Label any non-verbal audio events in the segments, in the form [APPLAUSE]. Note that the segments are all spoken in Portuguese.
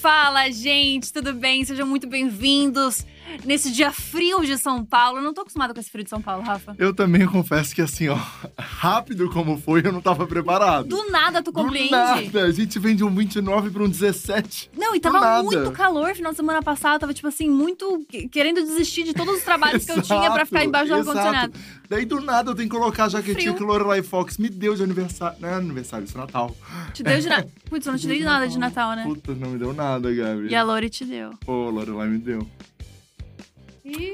Fala, gente, tudo bem? Sejam muito bem-vindos nesse dia frio de São Paulo. Eu não tô acostumada com esse frio de São Paulo, Rafa. Eu também confesso que assim, ó, rápido como foi, eu não tava preparado. Do nada tu compreende? Do nada. A gente vem de um 29 pra um 17. Não, e tava muito calor final de semana passada. Tava, tipo assim, muito que- querendo desistir de todos os trabalhos que eu tinha pra ficar embaixo do Exato, ar-condicionado. exato. Daí do nada eu tenho que colocar a jaquetinha que o Lorelai Fox me deu de aniversário. Não é aniversário, isso é Natal. Te deu de nada. [LAUGHS] Putz, eu não te dei nada de Natal, né? Puta, não me deu nada, Gabi. E a Lori te deu. Pô, Lorelai me deu.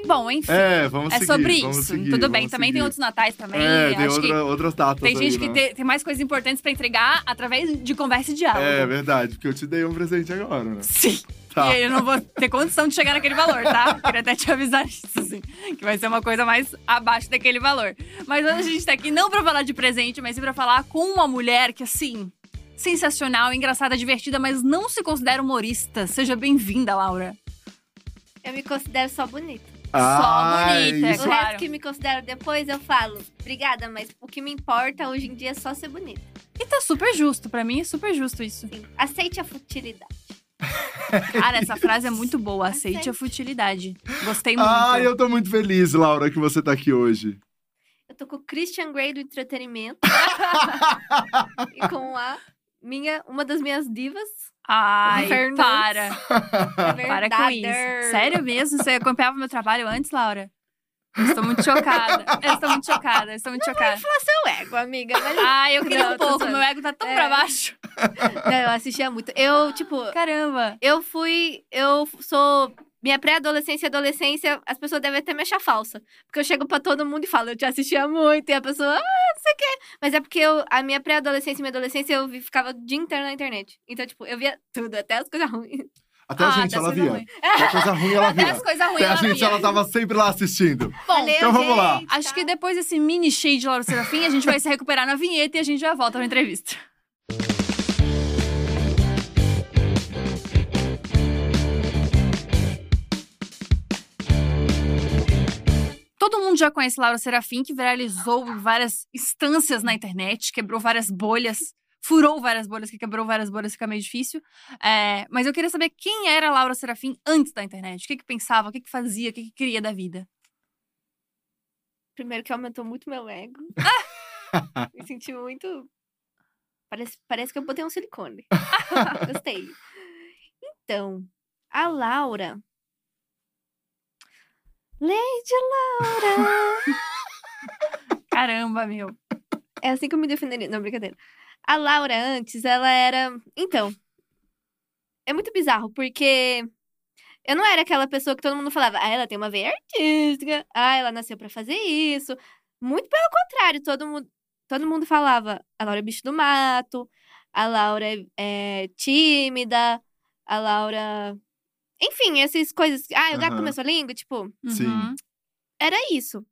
Bom, enfim. É, vamos É seguir. sobre vamos isso. seguir, Tudo bem. Também tem seguir. outros natais também. É, tem Acho que outra- outras datas tem gente aí, que né? tem, tem mais coisas importantes pra entregar através de conversa e diálogo. É verdade, porque eu te dei um presente agora, né? Sim. Tá. E aí eu não vou ter condição de chegar naquele valor, tá? [LAUGHS] Queria até te avisar isso, assim. Que vai ser uma coisa mais abaixo daquele valor. Mas hoje a gente tá aqui não pra falar de presente, mas sim pra falar com uma mulher que, assim, sensacional, engraçada, divertida, mas não se considera humorista. Seja bem-vinda, Laura. Eu me considero só bonita. Ai, bonita, é isso- O claro. resto que me considero depois, eu falo, obrigada, mas o que me importa hoje em dia é só ser bonita. E tá super justo, pra mim é super justo isso. Sim. Aceite a futilidade. [LAUGHS] Cara, essa frase é muito boa. Aceite a Aceite. futilidade. Gostei muito. Ai, eu tô muito feliz, Laura, que você tá aqui hoje. Eu tô com o Christian Grey do entretenimento. [LAUGHS] [LAUGHS] e com a minha, uma das minhas divas. Ai, Fernandes. para. [LAUGHS] Para com isso. Sério mesmo? Você acompanhava meu trabalho antes, Laura? Estou muito chocada. Eu estou muito chocada. Eu estou muito chocada. Seu ego, amiga. Mas... Ai, [LAUGHS] eu queria Não, um pouco. Meu ego tá tão É. pra baixo. Não, eu assistia muito. Eu, tipo, Caramba. eu fui. Eu sou. Minha pré-adolescência e adolescência, as pessoas devem até me achar falsa. Porque eu chego pra todo mundo e falo, eu te assistia muito, e a pessoa, ah, não sei o quê. Mas é porque eu, a minha pré-adolescência e minha adolescência eu ficava o dia inteiro na internet. Então, tipo, eu via tudo, até as coisas ruins. Até a Ah, gente, até ela via. coisas Até a coisa ruim, ela [LAUGHS] Até via. as coisas ruins Até a gente, via. ela tava sempre lá assistindo. Bom, Valeu, então vamos lá. gente, acho tá? que depois desse mini shade de Laura Serafim, a gente vai se recuperar na vinheta e a gente já volta pra entrevista. Todo mundo já conhece Laura Serafim, que viralizou várias instâncias na internet, quebrou várias bolhas, furou várias bolhas, que quebrou várias bolhas, fica meio difícil. É, mas eu queria saber quem era Laura Serafim antes da internet. O que, que pensava, o que, que fazia, o que, que queria da vida. Primeiro que aumentou muito meu ego. [LAUGHS] Me senti muito. Parece, parece que eu botei um silicone. [LAUGHS] Gostei. Então, a Laura. Lady Laura! Caramba, meu. É assim que eu me defenderia. Não, brincadeira. A Laura, antes, ela era. Então. É muito bizarro, porque. Eu não era aquela pessoa que todo mundo falava, ah, ela tem uma veia artística, ah, ela nasceu pra fazer isso. Muito pelo contrário, todo mundo, todo mundo falava, a Laura é bicho do mato, a Laura é, é tímida, a Laura. Enfim, essas coisas. Ah, o gato Aham. começou a língua, tipo, Sim. Uhum. era isso.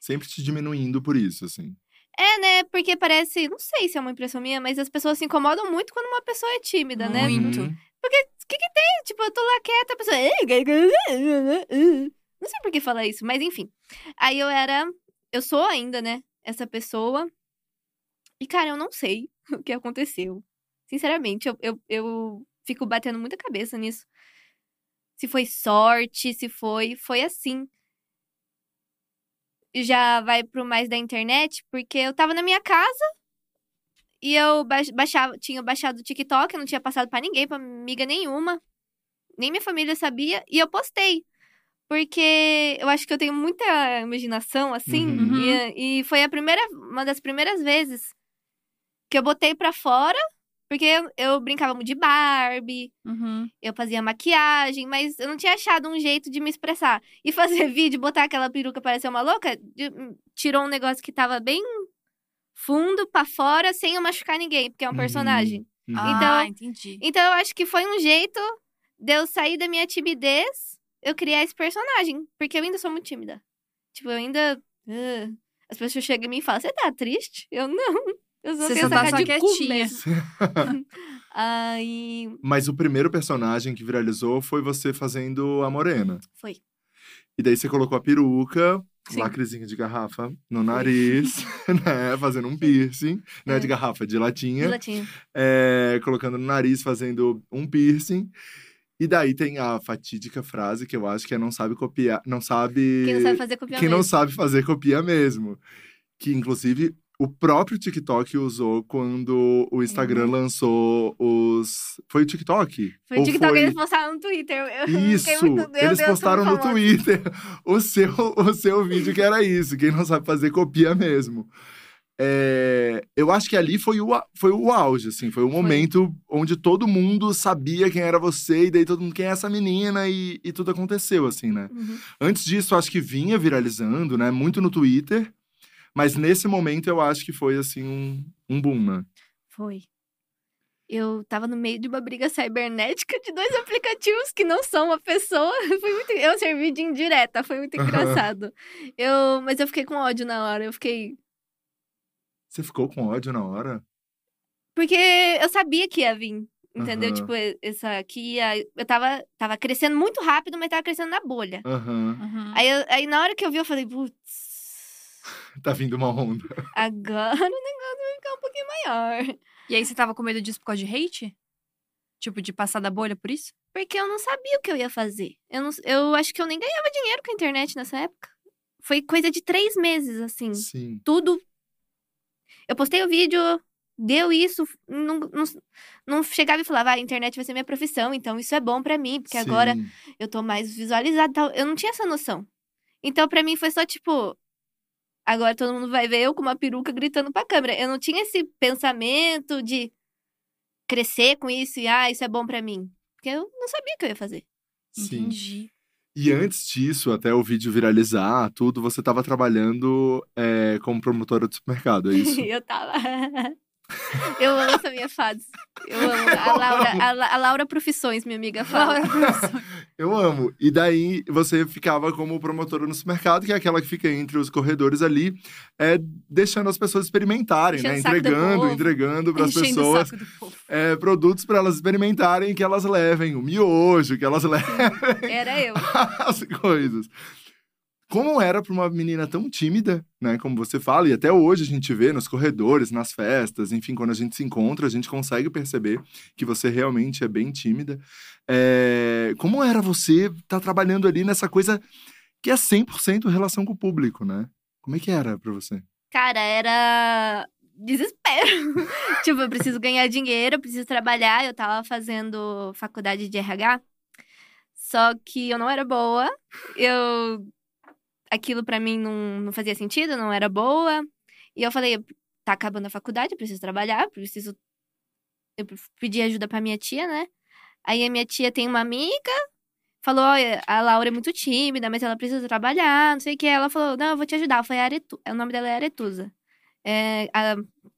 Sempre te diminuindo por isso, assim. É, né? Porque parece. Não sei se é uma impressão minha, mas as pessoas se incomodam muito quando uma pessoa é tímida, né? Muito. Uhum. O que, que tem? Tipo, eu tô lá quieta, a pessoa. Não sei por que falar isso, mas enfim. Aí eu era. Eu sou ainda, né? Essa pessoa. E, cara, eu não sei [LAUGHS] o que aconteceu. Sinceramente, eu, eu, eu fico batendo muita cabeça nisso. Se foi sorte, se foi. Foi assim. Já vai pro mais da internet, porque eu tava na minha casa e eu ba- baixava, tinha baixado o TikTok, eu não tinha passado pra ninguém, pra amiga nenhuma. Nem minha família sabia. E eu postei. Porque eu acho que eu tenho muita imaginação, assim. Uhum. E, e foi a primeira, uma das primeiras vezes que eu botei pra fora. Porque eu, eu brincava muito de Barbie, Uhum. eu fazia maquiagem, mas eu não tinha achado um jeito de me expressar. E [LAUGHS] fazer vídeo, botar aquela peruca parecer uma louca, de- tirou um negócio que tava bem fundo pra fora, sem eu machucar ninguém, porque é um Uhum. personagem. Uhum. Ah, entendi. Então eu acho que foi um jeito de eu sair da minha timidez, eu criar esse personagem. Porque eu ainda sou muito tímida. Tipo, eu ainda. ah, as pessoas chegam em mim e falam: Você tá triste? Eu [LAUGHS] não. Eu só Você só tá só quietinha. Aí. [LAUGHS] Mas o primeiro personagem que viralizou foi você fazendo a Morena. Foi. E daí você colocou a peruca Sim. lacrezinho de garrafa no nariz, [LAUGHS] né? Fazendo um piercing, não é de É. garrafa, de De latinha. latinha. é, colocando no nariz, fazendo um piercing. E daí tem a fatídica frase que eu acho que é não sabe copiar, não sabe. Quem não sabe fazer copia Quem não mesmo. sabe fazer copia mesmo. Que inclusive o próprio TikTok usou quando o Instagram Uhum. lançou os. Foi o TikTok? Foi o TikTok, foi- eles postaram no Twitter. Eu- Isso! muito- Eles Deus, postaram no famosa. Twitter o seu, o seu vídeo que era isso. Quem não sabe fazer copia mesmo. É, eu acho que ali foi o, foi o auge, assim, foi o momento onde todo mundo sabia quem era você, e daí todo mundo, quem é essa menina, e, e tudo aconteceu, assim, né? Uhum. Antes disso, acho que vinha viralizando, né? Muito no Twitter. Mas nesse momento eu acho que foi assim um, um boom, né? Foi. Eu tava no meio de uma briga cibernética de dois aplicativos que não são uma pessoa. [LAUGHS] Foi muito. Eu servi de indireta, foi muito engraçado. eu, mas eu fiquei com ódio na hora. Eu fiquei. Você ficou com ódio na hora? Porque eu sabia que ia vir. Entendeu? Aham. Tipo, essa aqui ia. Eu tava, tava crescendo muito rápido, mas tava crescendo na bolha. Aham. Uhum. Aí, eu- aí na hora que eu vi, eu falei, putz, [LAUGHS] Tá vindo uma onda. agora o negócio vai ficar um pouquinho maior. E aí você tava com medo disso por causa de hate? Tipo, de passar da bolha por isso? Porque eu não sabia o que eu ia fazer. Eu, não, eu acho que eu nem ganhava dinheiro com a internet nessa época. Foi coisa de três meses, assim. Sim. Tudo. Eu postei o vídeo, deu isso. Não, não, não chegava e falava, ah, a internet vai ser minha profissão, então isso é bom pra mim, porque agora Sim. eu tô mais visualizada. e tal. Eu não tinha essa noção. Então, pra mim, foi só tipo. Agora todo mundo vai ver eu com uma peruca gritando pra câmera. Eu não tinha esse pensamento de crescer com isso e, ah, isso é bom pra mim. Porque eu não sabia o que eu ia fazer. Sim. Entendi. E antes disso, até o vídeo viralizar, tudo, você tava trabalhando é, como promotora de supermercado, é isso? [LAUGHS] eu tava. [LAUGHS] eu amo essa minha fase. Eu amo. A Laura, a, La- a Laura Profissões, minha amiga, fala. Eu amo. E daí você ficava como promotora no supermercado, que é aquela que fica entre os corredores ali, é, deixando as pessoas experimentarem, né? Enchendo Entregando, entregando para as pessoas é, produtos para elas experimentarem, que elas levem o miojo, que elas levem Era eu. [LAUGHS] as coisas. Como era para uma menina tão tímida, né? Como você fala, e até hoje a gente vê nos corredores, nas festas, enfim, quando a gente se encontra, a gente consegue perceber que você realmente é bem tímida. É, Como era você estar trabalhando ali nessa coisa que é 100% relação com o público, né? Como é que era para você? Cara, era desespero. [LAUGHS] tipo, eu preciso ganhar dinheiro, eu preciso trabalhar. Eu tava fazendo faculdade de RH. Só que eu não era boa. Eu. Aquilo pra mim não, não fazia sentido, não era boa. E eu falei, tá acabando a faculdade, eu preciso trabalhar, preciso. Eu pedi ajuda pra minha tia, né? Aí a minha tia tem uma amiga, falou: olha, a Laura é muito tímida, mas ela precisa trabalhar, não sei o que. Ela falou: não, eu vou te ajudar. Eu falei: Aretu... o nome dela é Aretusa. É, a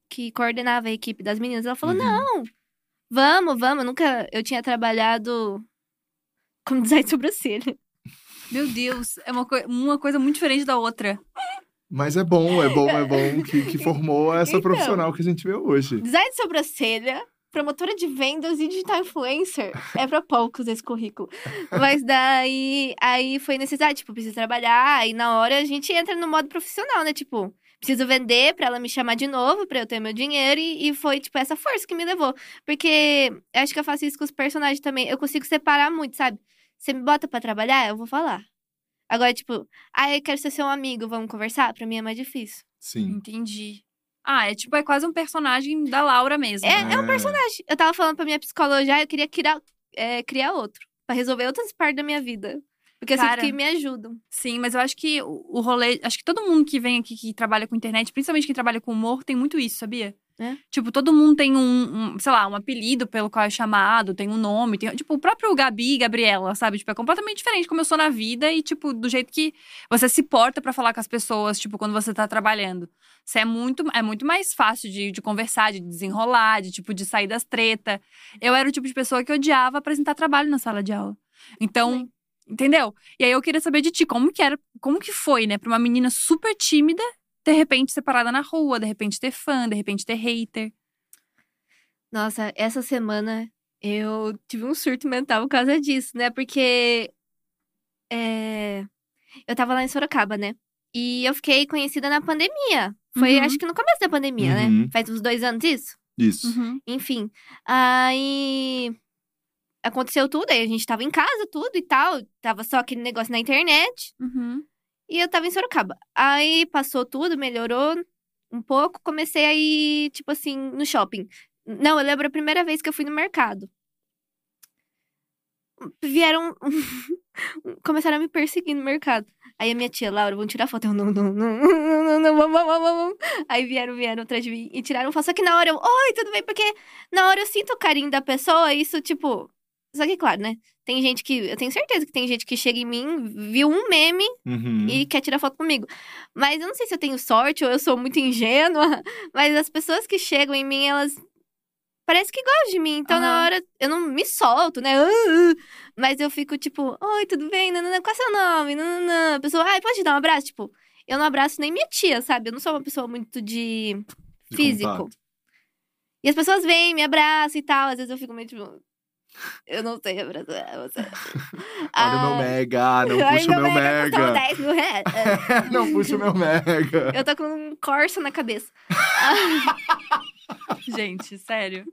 que coordenava a equipe das meninas. Ela falou: Uhum. não, vamos, vamos. Eu nunca. Eu tinha trabalhado como [LAUGHS] design de sobrancelha. Meu Deus, é uma, coi- uma coisa muito diferente da outra. Mas é bom, é bom, é bom que, que [LAUGHS] formou essa Então. profissional que a gente vê hoje. Design de sobrancelha, promotora de vendas e digital influencer. É pra poucos esse currículo. Mas daí aí foi necessário, tipo, preciso trabalhar. Aí na hora a gente entra no modo profissional, né? Tipo, preciso vender pra ela me chamar de novo, pra eu ter meu dinheiro. E, e foi, tipo, essa força que me levou. Porque acho que eu faço isso com os personagens também. Eu consigo separar muito, sabe? Você me bota pra trabalhar, eu vou falar. Agora, tipo, ah, eu quero ser seu amigo, vamos conversar? Pra mim é mais difícil. Sim. Entendi. Ah, é tipo, é quase um personagem da Laura mesmo. É, é um personagem. Eu tava falando pra minha psicóloga já, eu queria criar, é, criar outro. Pra resolver outras partes da minha vida. Porque eu Cara. sinto que me ajudam. Sim, mas eu acho que o, o rolê. Acho que todo mundo que vem aqui que trabalha com internet, principalmente quem trabalha com humor, tem muito isso, sabia? É? Tipo, todo mundo tem um, um, sei lá, um apelido pelo qual é chamado, tem um nome, tem. Tipo, o próprio Gabi, Gabriela, sabe? Tipo, é completamente diferente como eu sou na vida e, tipo, do jeito que você se porta pra falar com as pessoas, tipo, quando você tá trabalhando. Você é muito, é muito mais fácil de, de conversar, de desenrolar, de, tipo, de sair das treta. Eu era o tipo de pessoa que odiava apresentar trabalho na sala de aula. Então, Também. Entendeu? E aí eu queria saber de ti, como que era, como que foi, né, pra uma menina super tímida, de repente ser parada na rua, de repente ter fã, de repente ter hater. Nossa, essa semana eu tive um surto mental por causa disso, né? Porque é, eu tava lá em Sorocaba, né? E eu fiquei conhecida na pandemia. Foi, Uhum. acho que no começo da pandemia, Uhum. né? Faz uns dois anos isso. Isso. Uhum. Enfim. Aí. Aconteceu tudo, aí a gente tava em casa, tudo e tal. Tava só aquele negócio na internet. Uhum. E eu tava em Sorocaba. Aí passou tudo, melhorou um pouco. Comecei a ir, tipo assim, no shopping. Não, eu lembro a primeira vez que eu fui no mercado. Vieram. [LAUGHS] Começaram a me perseguir no mercado. Aí a minha tia, Laura, vamos tirar foto. Eu, não, não, não, não, não. Aí vieram, vieram atrás de mim e tiraram foto. Só que na hora eu, oi, tudo bem? Porque na hora eu sinto o carinho da pessoa, isso, tipo. Só que, claro, né? Tem gente que. Eu tenho certeza que tem gente que chega em mim, viu um meme Uhum. e quer tirar foto comigo. Mas eu não sei se eu tenho sorte ou eu sou muito ingênua, [LAUGHS] mas as pessoas que chegam em mim, elas parece que gostam de mim. Então na Aham. hora eu não me solto, né? Ah, ah. Mas eu fico tipo, oi, tudo bem? Nanana, qual é seu nome? Nanana. A pessoa, ai, pode te dar um abraço? Tipo, eu não abraço nem minha tia, sabe? Eu não sou uma pessoa muito de De físico. contato. E as pessoas vêm, me abraçam e tal. Às vezes eu fico meio tipo. Eu não sei abraçar você. Olha o meu mega, não Ai, puxa o meu mega mega. 10 mil reais. [LAUGHS] não puxa o meu mega. Eu tô com um Corsa na cabeça. [LAUGHS] Gente, sério.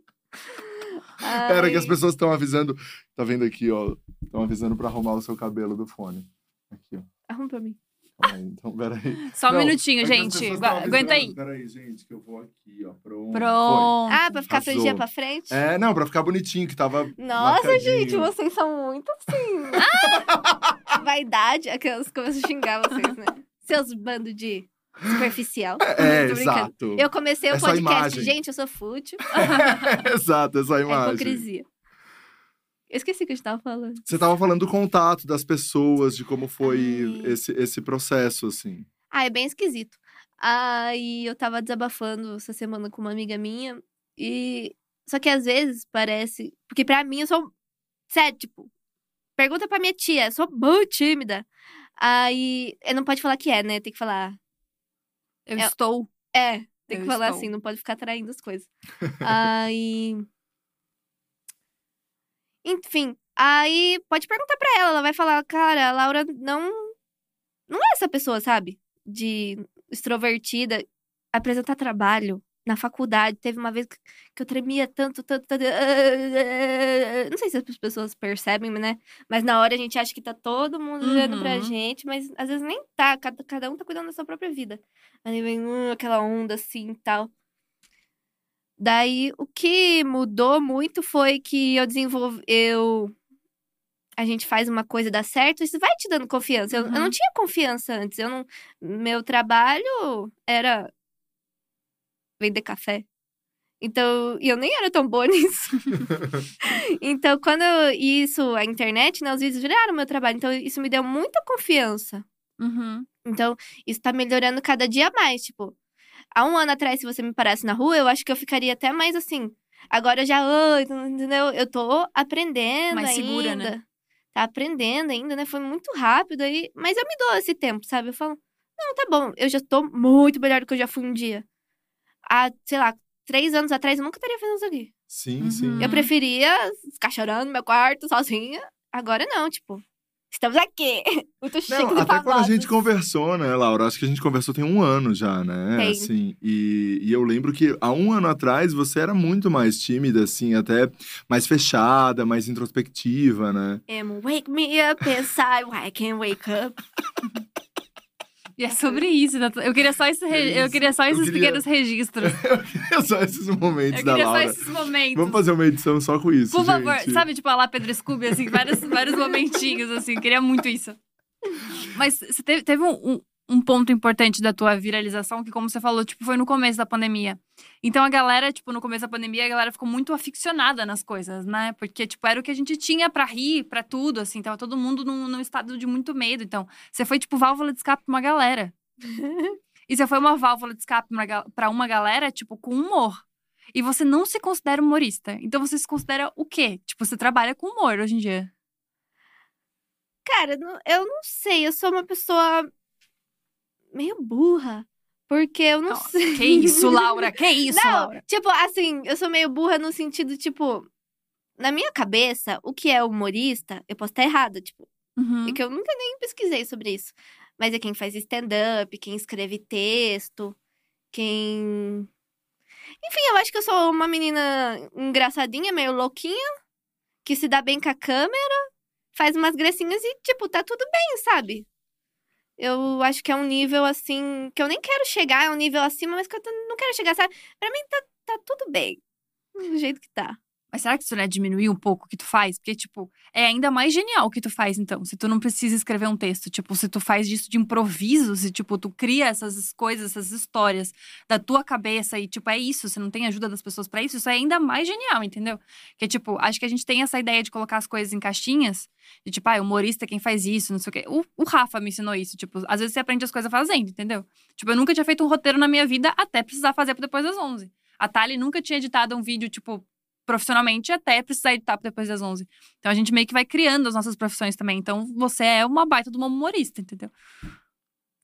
Pera que as pessoas estão avisando. Tá vendo aqui, ó? Estão avisando pra arrumar o seu cabelo do fone. Aqui, ó. Arruma pra mim. Então, peraí. Só um Não, minutinho, é gente. Aguenta aí. Peraí, gente, que eu vou aqui, ó. Pronto. Pronto. Ah, pra ficar frente pra frente? É, não, pra ficar bonitinho, que tava. Nossa, marcadinho. gente, vocês são muito assim. [LAUGHS] Vaidade. Aquelas começam a xingar vocês, né? Seus bandos de superficial. É, brincando. exato. Eu comecei o É só podcast, imagem. gente, eu sou fútil. [LAUGHS] exato, essa É imagem. hipocrisia. Eu esqueci o que a gente tava falando. Você tava falando do contato das pessoas, de como foi Ai. esse, esse processo, assim. Ah, é bem esquisito. Aí eu tava desabafando essa semana com uma amiga minha e só que às vezes parece, porque pra mim eu sou sério, tipo, pergunta pra minha tia, eu sou muito tímida. Aí, eu não pode falar que é, né? Tem que falar, Eu É- estou. é, tem Eu que falar estou. assim, não pode ficar traindo as coisas. aí Enfim, aí pode perguntar pra ela, ela vai falar, cara, a Laura não não é essa pessoa, sabe? De extrovertida, apresentar trabalho na faculdade. Teve uma vez que eu tremia tanto, tanto, tanto. [LAUGHS] Não sei se as pessoas percebem, né? Mas na hora a gente acha que tá todo mundo olhando pra Uhum. gente, mas às vezes nem tá. Cada, cada um tá cuidando da sua própria vida. Aí vem hum, aquela onda assim e tal. Daí, o que mudou muito foi que eu desenvolvi. Eu. A gente faz uma coisa dar certo, isso vai te dando confiança. Eu, eu não Uhum. tinha confiança antes. Eu não, meu trabalho era vender café. Então, e eu nem era tão boa [LAUGHS] nisso. então, quando eu, isso, a internet, né, os vídeos viraram meu trabalho. Então, isso me deu muita confiança. Uhum. Então, isso tá melhorando cada dia mais. Tipo, há um ano atrás, se você me parasse na rua, eu acho que eu ficaria até mais assim. Agora eu já, oi, entendeu? Eu tô aprendendo Mais ainda. segura, né? Tá aprendendo ainda, né? Foi muito rápido aí. Mas eu me dou esse tempo, sabe? Eu falo, não, tá bom, eu já tô muito melhor do que eu já fui um dia. Há, sei lá, três anos atrás, eu nunca teria feito isso aqui. Sim, Uhum. sim. Eu preferia ficar chorando no meu quarto, sozinha. Agora não, tipo, estamos aqui. [LAUGHS] Muito chique Não, até quando a gente conversou, né, Laura? Acho que a gente conversou tem um ano já, né? Tem. Assim, e, e eu lembro que há um ano atrás você era muito mais tímida, assim, até mais fechada, mais introspectiva, né? Emo, wake me up inside, I can't wake up. [LAUGHS] E é sobre isso. Eu queria só, esse É eu queria só Eu esses queria- pequenos registros. [LAUGHS] só esses momentos Eu da queria só Laura. esses momentos. Vamos fazer uma edição só com isso, Por favor, gente. sabe, tipo, a lá Pedro Scooby, assim, vários, vários momentinhos, assim, eu queria muito isso. Mas você teve, teve um, um, um ponto importante da tua viralização, que como você falou, tipo, foi no começo da pandemia. Então a galera, tipo, no começo da pandemia, a galera ficou muito aficionada nas coisas, né? Porque, tipo, era o que a gente tinha pra rir, pra tudo, assim, tava todo mundo num, num estado de muito medo. Então, você foi, tipo, válvula de escape pra uma galera. [LAUGHS] E você foi uma válvula de escape pra uma galera, tipo, com humor. E você não se considera humorista. Então você se considera o quê? Tipo, você trabalha com humor hoje em dia. Cara, eu não sei, eu sou uma pessoa meio burra. Porque eu não Não, sei. Que isso, Laura? [LAUGHS] Que isso, não, Laura? tipo, assim, eu sou meio burra no sentido, tipo, na minha cabeça, o que é humorista, eu posso estar errada, tipo, Uhum. é que eu nunca nem pesquisei sobre isso. Mas é quem faz stand-up, quem escreve texto, quem. Enfim, eu acho que eu sou uma menina engraçadinha, meio louquinha, que se dá bem com a câmera, faz umas gracinhas e, tipo, tá tudo bem, sabe? Eu acho que é um nível assim que eu nem quero chegar, é um nível acima, mas que eu não quero chegar, sabe? Pra mim tá, tá tudo bem. Do jeito que tá. Mas será que isso não é diminuir um pouco o que tu faz? Porque, tipo, é ainda mais genial o que tu faz, então. Se tu não precisa escrever um texto. Tipo, se tu faz disso de improviso, se, tipo, tu cria essas coisas, essas histórias da tua cabeça e, tipo, é isso. Você não tem ajuda das pessoas para isso. Isso é ainda mais genial, entendeu? Que, tipo, acho que a gente tem essa ideia de colocar as coisas em caixinhas. De, tipo, ah, humorista é quem faz isso, não sei o quê. O, o Rafa me ensinou isso. Tipo, às vezes você aprende as coisas fazendo, entendeu? Tipo, eu nunca tinha feito um roteiro na minha vida até precisar fazer depois das 11. A Thali nunca tinha editado um vídeo, tipo, profissionalmente até precisar editar depois das 11. Então a gente meio que vai criando as nossas profissões também. Então você é uma baita de uma humorista, entendeu?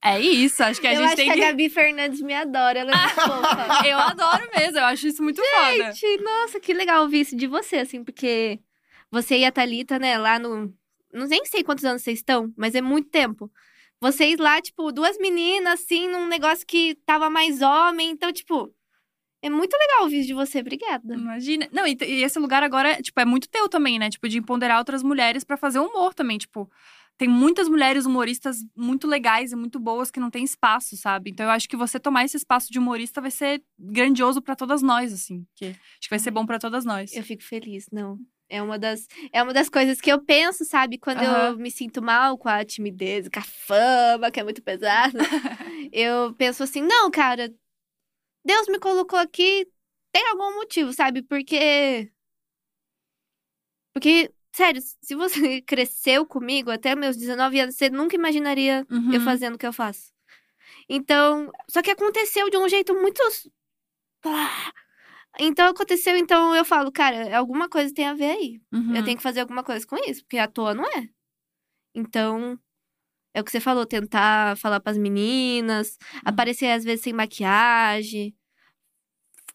É isso, acho que a eu gente tem que que. a Gabi Fernandes me adora, ela é muito [LAUGHS] fofa. Eu adoro mesmo, eu acho isso muito foda. Gente, nossa, que legal ouvir isso de você, assim, porque você e a Thalita, né, lá no. Não nem sei quantos anos vocês estão, mas é muito tempo. Vocês lá, tipo, duas meninas, assim, num negócio que tava mais homem. Então, tipo, é muito legal ouvir isso de você. Obrigada. Imagina. Não, e, e esse lugar agora, tipo, é muito teu também, né? Tipo, de empoderar outras mulheres pra fazer humor também, tipo. Tem muitas mulheres humoristas muito legais e muito boas que não têm espaço, sabe? Então eu acho que você tomar esse espaço de humorista vai ser grandioso pra todas nós, assim. Que acho que vai ser bom pra todas nós. Eu fico feliz, não. É uma das, é uma das coisas que eu penso, sabe? Quando eu Aham. me sinto mal com a timidez, com a fama, que é muito pesada. [LAUGHS] eu penso assim, não, cara, Deus me colocou aqui, tem algum motivo, sabe? Porque. Porque, sério, se você [LAUGHS] cresceu comigo até meus 19 anos, você nunca imaginaria Uhum. eu fazendo o que eu faço. Então, só que aconteceu de um jeito muito. Então aconteceu, então eu falo, cara, alguma coisa tem a ver aí. Uhum. Eu tenho que fazer alguma coisa com isso, porque à toa não é. Então, é o que você falou, tentar falar pras meninas, aparecer às vezes sem maquiagem,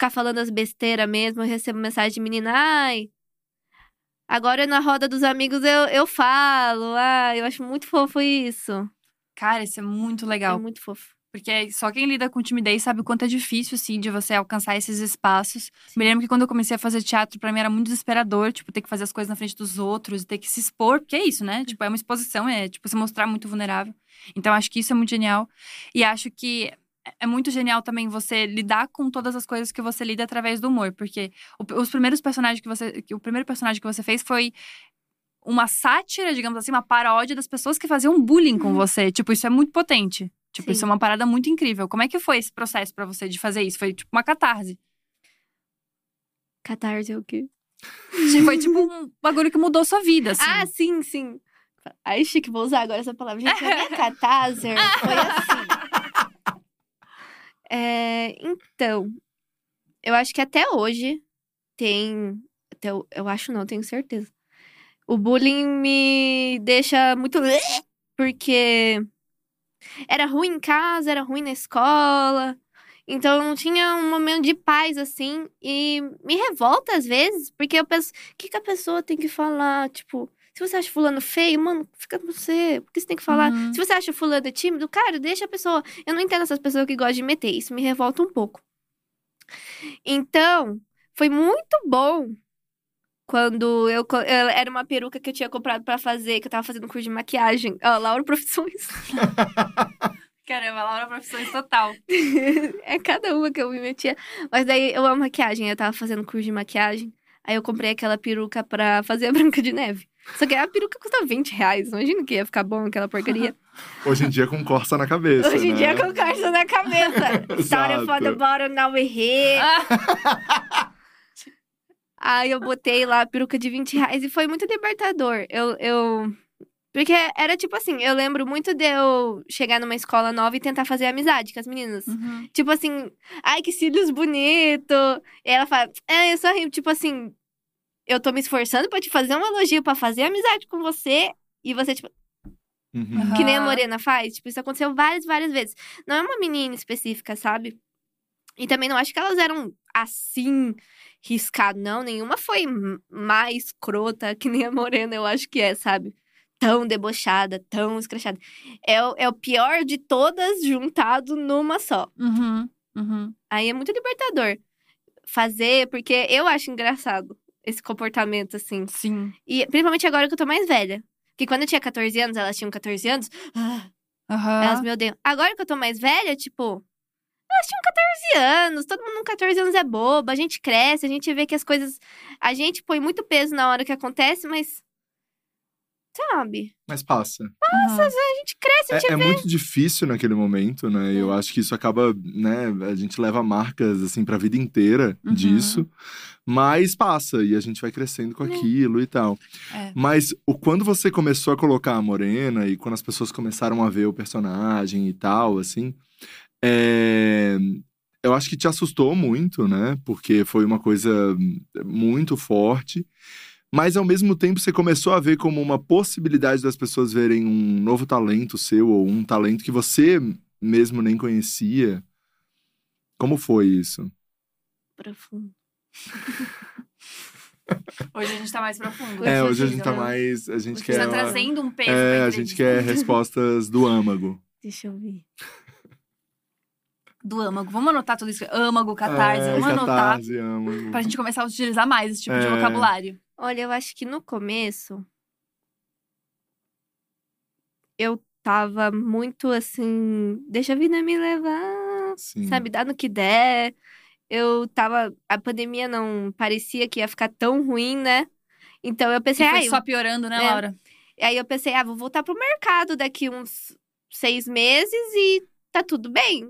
ficar falando as besteiras mesmo, eu recebo mensagem de menina, ai. Agora na roda dos amigos eu, eu falo, ah, eu acho muito fofo isso. Cara, isso é muito É legal. muito fofo. Porque só quem lida com timidez sabe o quanto é difícil, assim, de você alcançar esses espaços. Me lembro que quando eu comecei a fazer teatro, pra mim era muito desesperador, tipo, ter que fazer as coisas na frente dos outros, ter que se expor, porque é isso, né? Tipo, é uma exposição, é, tipo, se mostrar muito vulnerável. Então, acho que isso é muito genial. E acho que é muito genial também você lidar com todas as coisas que você lida através do humor. Porque o- os primeiros personagens que você. O primeiro personagem que você fez foi uma sátira, digamos assim, uma paródia das pessoas que faziam bullying com você. Tipo, isso é muito potente. Tipo, Sim. isso é uma parada muito incrível. Como é que foi esse processo pra você de fazer isso? Foi tipo uma catarse. Catarse é o quê? Foi tipo um bagulho que mudou sua vida, assim. Ah, sim, sim. Ai, chique, vou usar agora essa palavra. Gente, a minha [LAUGHS] catarse foi assim. É, então, eu acho que até hoje tem. Até, eu- acho não, tenho certeza. O bullying me deixa muito. [LAUGHS] Porque era ruim em casa, era ruim na escola. Então não tinha um momento de paz assim. E me revolta às vezes, porque eu penso: o que, que a pessoa tem que falar? Tipo, se você acha fulano feio, mano, fica com você. Por que você tem que falar? Uhum. Se você acha fulano tímido, cara, deixa a pessoa. Eu não entendo essas pessoas que gostam de meter. Isso me revolta um pouco. Então, foi muito bom quando eu, eu- era uma peruca que eu tinha comprado pra fazer, que eu tava fazendo curso de maquiagem. Ó, Laura Profissões. [LAUGHS] Caramba, Laura Profissões total. [LAUGHS] é cada uma que eu me metia. Mas daí eu amo maquiagem, eu tava fazendo curso de maquiagem. Aí eu comprei aquela peruca pra fazer a Branca de Neve. Só que a peruca custa 20 reais. Imagina que ia ficar bom aquela porcaria. [LAUGHS] Hoje em dia com corça na cabeça. Hoje em né? dia com carça na cabeça. Started from the bottom, now here. Aí eu botei lá a peruca de 20 reais e foi muito libertador. Eu, eu... Porque era tipo assim, eu lembro muito de eu chegar numa escola nova e tentar fazer amizade com as meninas. Uhum. Tipo assim, ai, que cílios bonito. E ela fala, é, eu rio. Tipo assim, eu tô me esforçando pra te fazer um elogio, pra fazer amizade com você. E você, tipo, Uhum. que nem a. Morena faz. Tipo, isso aconteceu várias, várias vezes. Não é uma menina específica, sabe? E também não acho que elas eram assim, riscado. Não, nenhuma foi mais crota que nem a Morena, eu acho que é, sabe? tão debochada, tão escrachada. É, o- é o pior de todas juntado numa só. Uhum, uhum. Aí é muito libertador fazer, porque eu acho engraçado esse comportamento, assim. Sim. E principalmente agora que eu tô mais velha. Porque quando eu tinha 14 anos, elas tinham 14 anos, ah, Aham. elas me odeiam. Agora que eu tô mais velha, tipo, elas tinham 14 anos, todo mundo com 14 anos é bobo, a gente cresce, a gente vê que as coisas. A gente põe muito peso na hora que acontece, mas. Sabe? Mas passa. Aham. A gente cresce, a gente É, é muito difícil naquele momento, né? E Eu acho que isso acaba, né? A gente leva marcas, assim, pra vida inteira Uhum. disso. Mas passa, e a gente vai crescendo com É. aquilo e tal. É. Mas o, quando você começou a colocar a Morena e quando as pessoas começaram a ver o personagem e tal, assim, é, eu acho que te assustou muito, né? Porque foi uma coisa muito forte. Mas ao mesmo tempo você começou a ver como uma possibilidade das pessoas verem um novo talento seu ou um talento que você mesmo nem conhecia. Como foi isso? profundo. [LAUGHS] Hoje a gente tá mais profundo. É, Hoje a gente tá né? mais. A gente Hoje quer. Tá uma- trazendo um peso É, pra a gente quer respostas do âmago. [LAUGHS] Deixa eu ver. Do âmago. Vamos anotar tudo isso. Âmago, catarse. É, vamos anotar. catarse, âmago. Pra gente começar a utilizar mais esse tipo de É. vocabulário. Olha, eu acho que no começo. Eu tava muito assim. Deixa a vida me levar. Sim. Sabe, dá no que der. Eu tava. A pandemia não parecia que ia ficar tão ruim, né? Então eu pensei, foi ai, só piorando, né, É. Laura? Aí eu pensei, ah, vou voltar pro mercado daqui uns seis meses e tá tudo bem.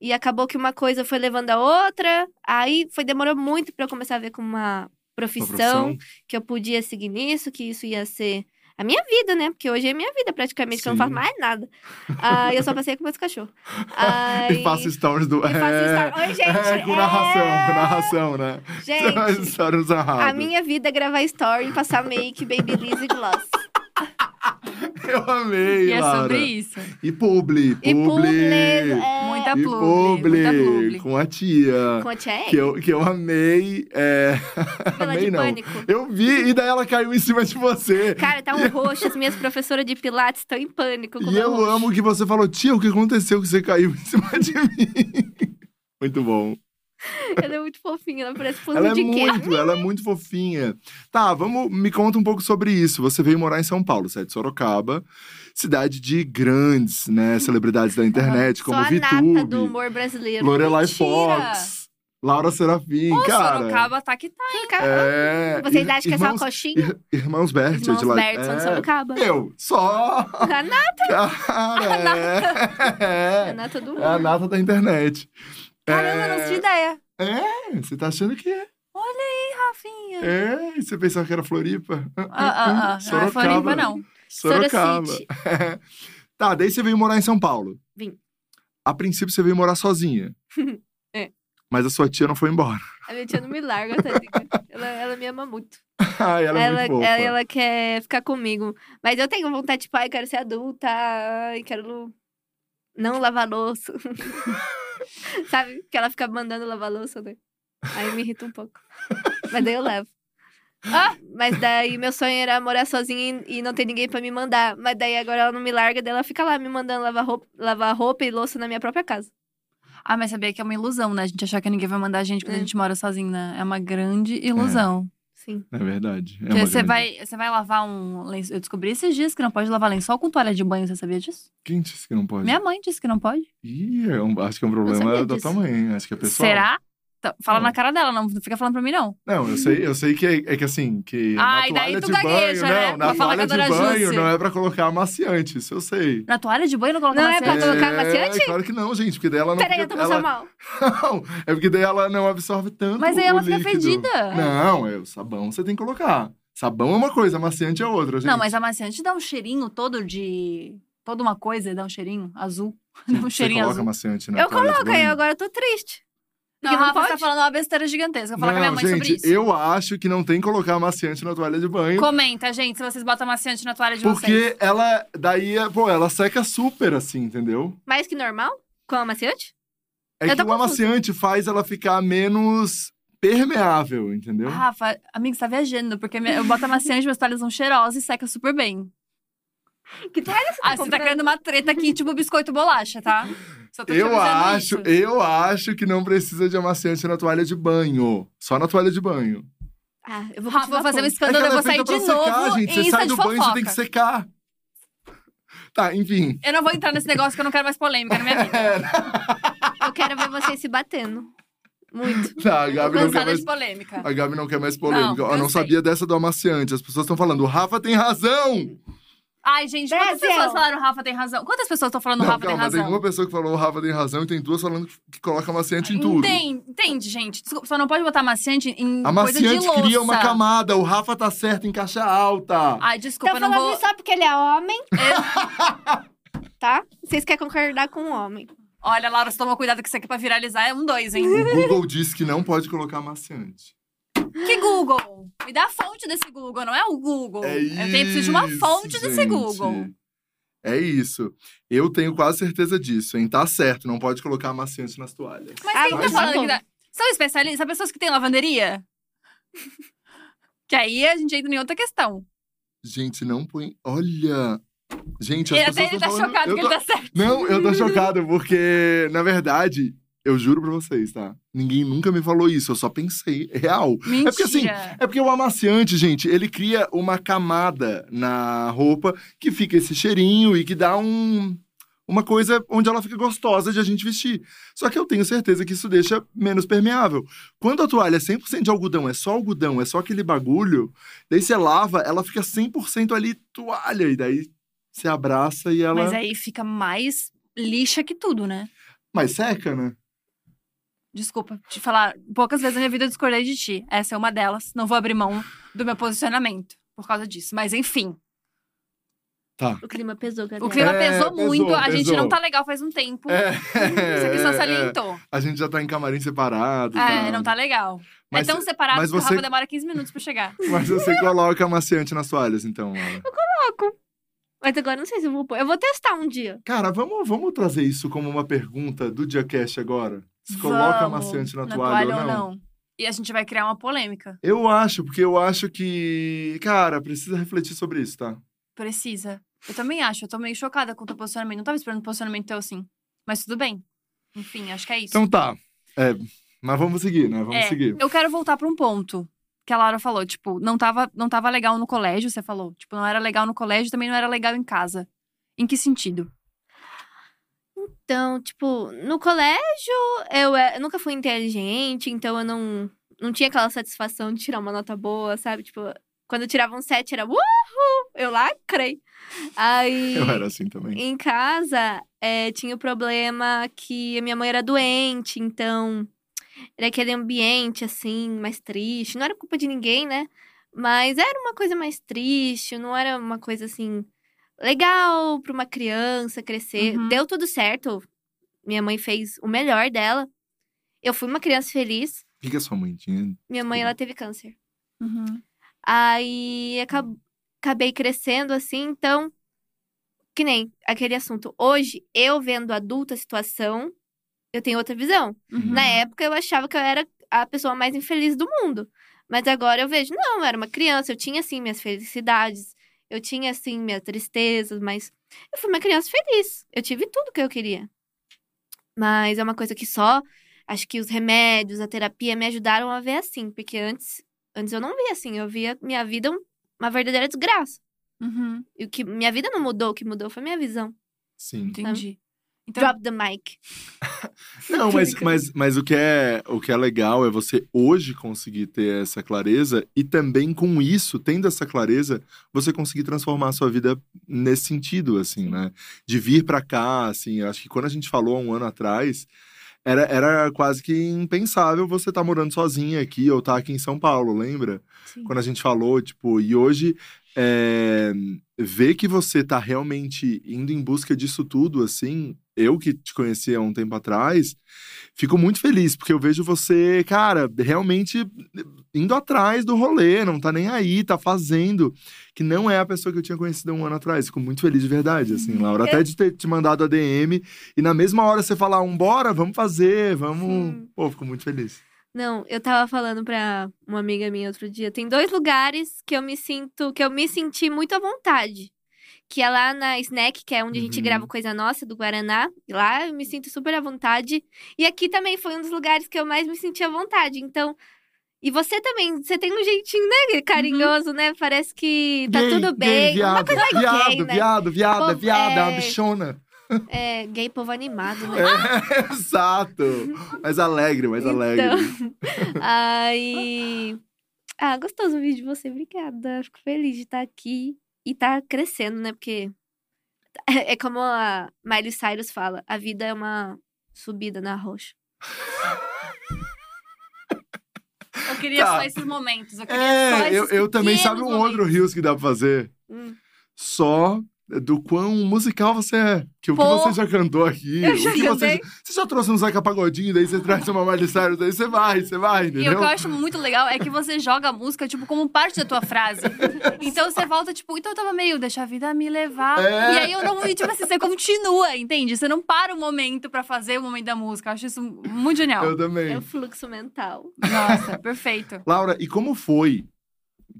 E acabou que uma coisa foi levando a outra. Aí foi demorou muito pra eu começar a ver como uma Sua profissão, que eu podia seguir nisso, que isso ia ser a minha vida, né? Porque hoje é minha vida praticamente, que eu não faço Sim. mais nada. Aí eu só passei com meus cachorros. Aí... [LAUGHS] E faço stories do. E faço é, story- Oi, [LAUGHS] gente, É, com narração, é. com narração, né? Gente, [LAUGHS] stories a minha vida é gravar story e passar make, babyliss e gloss. [LAUGHS] Eu amei, E é Laura. sobre isso. E publi, E publi. publi, é, Muita publi, publi, muita publi. com a tia. com a tia Que eu, que eu amei. É... Vila [LAUGHS] amei, de não. pânico. Eu vi, e daí ela caiu em cima de você. Cara, tá um roxo. As minhas professoras de pilates estão em pânico com o E meu eu roxo. amo que você falou, tia, o que aconteceu que você caiu em cima de mim? [LAUGHS] Muito bom. [LAUGHS] Ela é muito fofinha, ela parece fundo Ela é de queijo. muito, ela é muito fofinha. Tá, vamos, me conta um pouco sobre isso. Você veio morar em São Paulo, você é de Sorocaba, cidade de grandes, né, celebridades da internet, como a nata do humor brasileiro. Lorelai Mentira! Fox, Laura Serafim, Ô, cara. Sorocaba tá que tá. É, Vocês acham que é só irmãos, coxinha? ir- Irmãos Bert, Irmãos de lá. Bert são de é, Sorocaba. Eu, só. [LAUGHS] [LAUGHS] A nata, Cara, é. a nata do É a nata da internet. Caramba, não tinha ideia. É, você tá achando que é. Rafinha. É, você pensava que era Floripa? Ah, ah, ah. Não é Floripa, não. Sorocaba. [LAUGHS] Tá, daí você veio morar em São Paulo. Vim. A princípio você veio morar sozinha. [LAUGHS] É. Mas a sua tia não foi embora. A minha tia não me larga, tadinha. Ela, ela me ama muito. Ai, [LAUGHS] ela é ela, muito ela, ela quer ficar comigo. Mas eu tenho vontade, tipo, ai, quero ser adulta. Ai, quero não lavar louça. [LAUGHS] Sabe? Que ela fica mandando lavar louça, né? Aí me irrita um pouco. Mas daí eu levo. Ah, mas daí meu sonho era morar sozinha e e não ter ninguém pra me mandar. Mas daí agora ela não me larga, daí ela fica lá me mandando lavar roupa, lavar roupa e louça na minha própria casa. Ah, mas sabia que é uma ilusão, né? A gente achar que ninguém vai mandar a gente quando É. a gente mora sozinho, né? É uma grande ilusão. Sim. É verdade. É você, grande- vai, você vai lavar um lençol. Eu descobri esses dias que não pode lavar lençol com toalha de banho, você sabia disso? Quem disse que não pode? Minha mãe disse que não pode. Ih, é acho que é um problema da tua mãe. Acho que é pessoal. Será? Tá, Fala Não. na cara dela, não fica falando pra mim, não. Não, eu sei, eu sei que é, é que assim, que Ai, na daí toalha tu de gagueja, banho, né? não, na toalha a de banho não é pra colocar amaciante, isso eu sei. Na toalha de banho não coloca Não é pra colocar É, amaciante? Claro que não, gente, porque daí ela não Peraí, eu tô passando ela... mal. [LAUGHS] Não, é porque daí ela não absorve tanto Mas aí o ela fica fedida. Não, é o sabão você tem que colocar. Sabão é uma coisa, amaciante é outra, gente. Não, mas amaciante dá um cheirinho todo de. Toda uma coisa dá um cheirinho azul. [LAUGHS] Dá um Você cheirinho coloca azul. amaciante na Eu coloco, aí agora eu tô triste. Não, Porque não Rafa, tá falando uma besteira gigantesca. Eu vou falar com a minha mãe sobre gente, isso. eu acho que não tem que colocar amaciante na toalha de banho. Comenta, gente, se vocês botam amaciante na toalha de vocês. Porque ela, daí, pô, ela seca super assim, entendeu? Mais que normal? Com amaciante? É Eu que o amaciante faz ela ficar menos permeável, entendeu? Rafa, amigo, você tá viajando, porque eu boto amaciante, meus toalhas são cheirosos e seca super bem. Que toalha você tá Ah, você tá comprando? criando uma treta aqui, tipo biscoito bolacha, tá? Só tô te Eu acho, isso. eu acho que não precisa de amaciante na toalha de banho. Só na toalha de banho. Ah, eu vou Rafa, continuar vou fazer um escândalo, eu ela vou é sair de pra novo secar, gente. Você sai do banho, você tem que secar. Tá, enfim. Eu não vou entrar nesse negócio que eu não quero mais polêmica na minha vida. [LAUGHS] Eu quero ver vocês se batendo. Muito. [LAUGHS] Tá, a Gabi não quer mais de polêmica. A Gabi não quer mais polêmica. Não, eu não cansei. sabia dessa do amaciante. As pessoas estão falando, o Rafa tem razão! Ai, gente, quantas Brasil. pessoas falaram Rafa tem razão? Quantas pessoas estão falando não, Rafa calma, tem razão? uma pessoa que falou o Rafa tem razão e tem duas falando que coloca amaciante em tudo. Entende, entende, gente? Desculpa, só não pode botar amaciante em coisa de louça. cria uma camada, o Rafa tá certo em caixa alta. Ai, desculpa, Tá eu não falando vou... isso só porque ele é homem? [LAUGHS] [LAUGHS] tá? Vocês querem concordar com o homem. Olha, Laura, você tomou cuidado que isso aqui pra viralizar é um dois, hein? O Google disse que não pode colocar amaciante. Que Google? Me dá a fonte desse Google, não é o Google. É isso, eu tenho, preciso de uma fonte desse gente. Google. É isso. Eu tenho quase certeza disso, hein? Tá certo, não pode colocar amaciante nas toalhas. Mas Ah, quem tá mas falando tá que dá... São especialistas? São pessoas que têm lavanderia? que aí a gente entra em outra questão. Gente, não põe. Olha! Gente, as Ele, pessoas até ele tá falando- chocado eu que tô- ele tá certo. Não, eu tô chocado, porque, na verdade, eu juro pra vocês, tá? Ninguém nunca me falou isso, eu só pensei. Real. Mentira. porque, assim, É porque o amaciante, gente, ele cria uma camada na roupa que fica esse cheirinho e que dá um. Uma coisa onde ela fica gostosa de a gente vestir. Só que eu tenho certeza que isso deixa menos permeável. Quando a toalha é 100% de algodão, é só algodão, é só aquele bagulho, daí você lava, ela fica 100% ali toalha. E daí você abraça e ela. Mas aí fica mais lixa que tudo, né? Mas seca, né? Desculpa te falar. Poucas vezes na minha vida eu discordei de ti. Essa é uma delas. Não vou abrir mão do meu posicionamento por causa disso. Mas enfim. O clima pesou, galera. O clima É, pesou, pesou, muito. A gente pesou. não tá legal faz um tempo. É. Isso aqui só é, salientou. A gente já tá em camarim separado. É, não tá legal. Mas é tão separado mas que o você- Rafa demora 15 minutos pra chegar. [LAUGHS] Mas você coloca amaciante nas toalhas, então. Laura. Mas agora eu não sei se eu vou pôr. Eu vou testar um dia. Cara, vamos, vamos trazer isso como uma pergunta do Diacast agora? Se coloca amaciante na, toalha, ou não? E a gente vai criar uma polêmica. Eu acho, porque eu acho que. Cara, precisa refletir sobre isso, tá? Precisa. Eu também acho. Eu tô meio chocada com o teu posicionamento. Não tava esperando um posicionamento teu assim. Mas tudo bem. Enfim, acho que é isso. Então tá. É, mas vamos seguir, né? Vamos É, seguir. Eu quero voltar pra um ponto que a Laura falou. Tipo, não tava, não tava legal no colégio, você falou. Tipo, não era legal no colégio, também não era legal em casa. Em que sentido? Então, tipo, no colégio eu, é- eu nunca fui inteligente, então eu não, não tinha aquela satisfação de tirar uma nota boa, sabe? Tipo, quando eu tirava um 7 era uhul! Eu lacrei. Aí. [LAUGHS] Eu era assim também. Em casa, é, tinha o problema que a minha mãe era doente, então era aquele ambiente, assim, mais triste. Não era culpa de ninguém, né? Mas era uma coisa mais triste, não era uma coisa, assim, legal pra uma criança crescer. Uhum. Deu tudo certo. Minha mãe fez o melhor dela. Eu fui uma criança feliz. O que, que a sua mãe tinha? Minha mãe, ela teve câncer. Uhum. Aí acab- acabei crescendo assim, então. Que nem aquele assunto. Hoje, eu vendo adulta a situação, eu tenho outra visão. Uhum. Na época, eu achava que eu era a pessoa mais infeliz do mundo. Mas agora eu vejo, não, eu era uma criança, eu tinha, assim, minhas felicidades, eu tinha, assim, minhas tristezas, mas eu fui uma criança feliz. Eu tive tudo que eu queria. Mas é uma coisa que só, acho que os remédios, a terapia me ajudaram a ver assim, porque antes, antes eu não via assim, eu via minha vida um- uma verdadeira desgraça. Uhum. E o que minha vida não mudou, o que mudou foi minha visão. Sim. Entendi. Então, Drop the mic. [LAUGHS] Não, mas, mas, mas o, que é, o que é legal é você hoje conseguir ter essa clareza e também com isso, tendo essa clareza, você conseguir transformar a sua vida nesse sentido, assim, né? De vir pra cá, assim, acho que quando a gente falou há um ano atrás, era, era quase que impensável você estar morando sozinha aqui ou estar aqui em São Paulo, lembra? Sim. quando a gente falou, tipo, e hoje é, ver que você tá realmente indo em busca disso tudo, assim, eu que te conheci há um tempo atrás, fico muito feliz, porque eu vejo você, cara, realmente indo atrás do rolê, não tá nem aí, tá fazendo, que não é a pessoa que eu tinha conhecido um ano atrás. Fico muito feliz de verdade, assim, Laura. Até de ter te mandado a DM e na mesma hora você falar, um, bora, vamos fazer, vamos. Sim. Pô, fico muito feliz. Não, eu tava falando pra uma amiga minha outro dia. Tem dois lugares que eu me sinto, que eu me senti muito à vontade. Que é lá na Snack, que é onde a gente Uhum. grava Coisa Nossa, do Guaraná. Lá eu me sinto super à vontade. E aqui também foi um dos lugares que eu mais me senti à vontade. Então. E você também, você tem um jeitinho, né? Carinhoso, né? Parece que tá Gay, tudo gay, bem. viado, Uma coisa viado, gay, né? viado, viada, Povo- viada, é uma bichona. É, gay povo animado, né? É, [LAUGHS] exato. Mais alegre, mais Então. alegre. [LAUGHS] Aí. Ah, gostoso o vídeo de você, obrigada. Fico feliz de estar aqui e tá crescendo, né? Porque [LAUGHS] é como a Miley Cyrus fala: a vida é uma subida na rocha. [LAUGHS] Eu queria Tá. só esses momentos. Eu queria só É, eu, esses eu também sabe um pequenos outro momentos. rios que dá pra fazer? Hum. Só do quão musical você é. Que o que você já cantou aqui. Eu o já que você, cantei. você já trouxe um Zeca Pagodinho, daí você traz uma Miley Cyrus, daí você vai, você vai, E entendeu? o que eu acho muito legal é que você joga a música, tipo, como parte da tua frase. [LAUGHS] Então você volta, tipo, então eu tava meio, deixa a vida me levar. É. E aí eu não. E, tipo assim, você continua, entende? Você não para o momento pra fazer o momento da música. Eu acho isso muito genial. Eu também. É o fluxo mental. Nossa, perfeito. Laura, e como foi?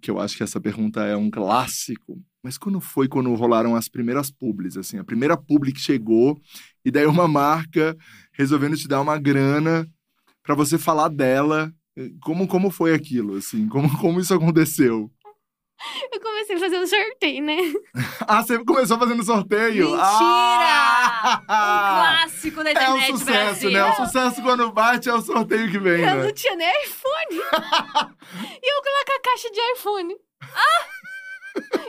Que eu acho que essa pergunta é um clássico. Mas quando foi quando rolaram as primeiras publis, assim? A primeira publi que chegou, e daí uma marca resolvendo te dar uma grana pra você falar dela. Como, como foi aquilo, assim? Como, como isso aconteceu? Eu comecei um sorteio, né? [LAUGHS] Ah, você começou fazendo sorteio? Mentira! Ah! Um [LAUGHS] clássico da É um internet sucesso, Brasil. né? O sucesso quando bate é o sorteio que vem, Eu né? não tinha nem iPhone. [LAUGHS] e eu coloquei a caixa de iPhone.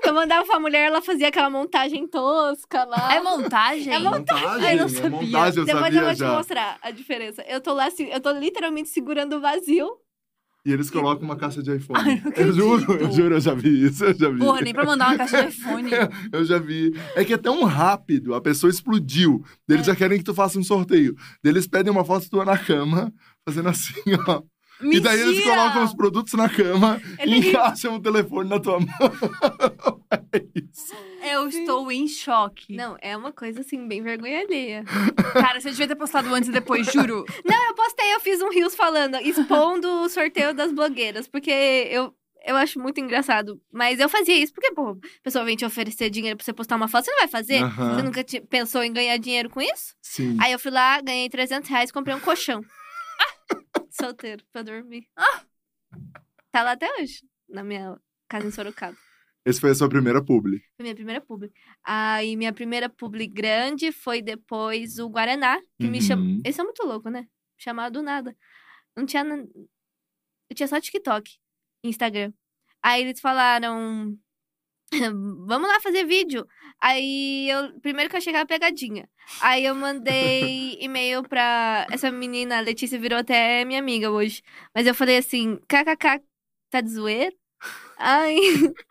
Eu mandava pra mulher, ela fazia aquela montagem tosca lá. É montagem? É montagem. montagem, Ai, não é sabia. montagem, eu Depois sabia eu vou te já. mostrar a diferença. Eu tô lá, assim, eu tô literalmente segurando o vazio. E eles colocam uma caixa de iPhone. Ai, eu juro, eu juro, eu já vi isso, eu já vi. Porra, nem pra mandar uma caixa de [LAUGHS] iPhone. Eu já vi. É que é tão rápido, a pessoa explodiu. Eles É. já querem que tu faça um sorteio. Eles pedem uma foto tua na cama, fazendo assim, ó. E daí eles Mentira! colocam os produtos na cama É e encaixam o telefone na tua [LAUGHS] mão. é isso. Eu estou em choque. Não, é uma coisa assim, bem vergonha alheia. Cara, você devia ter postado antes e depois, juro. [LAUGHS] Não, eu postei, eu fiz um Rios falando, expondo o sorteio das blogueiras, porque eu. Eu acho muito engraçado. Mas eu fazia isso porque, pô, a pessoa vem te oferecer dinheiro pra você postar uma foto, você não vai fazer? Aham. Você nunca te- pensou em ganhar dinheiro com isso? Sim. Aí eu fui lá, ganhei 300 reais e comprei um colchão. Solteiro, pra dormir. Tá lá até hoje, na minha casa em Sorocaba. Esse foi a sua primeira publi. Foi minha primeira publi. Aí minha primeira publi grande foi depois o Guaraná, que me chamou. Uhum. Esse é muito louco, né? Chamado do nada. Não tinha. Eu tinha só TikTok, Instagram. Aí eles falaram. [LAUGHS] Vamos lá fazer vídeo. Aí eu. Primeiro que eu achei que era pegadinha. Aí eu mandei [LAUGHS] e-mail pra. Essa menina, a Letícia, virou até minha amiga hoje. Mas eu falei assim: kkk, tá de zoeira? Aí. [LAUGHS]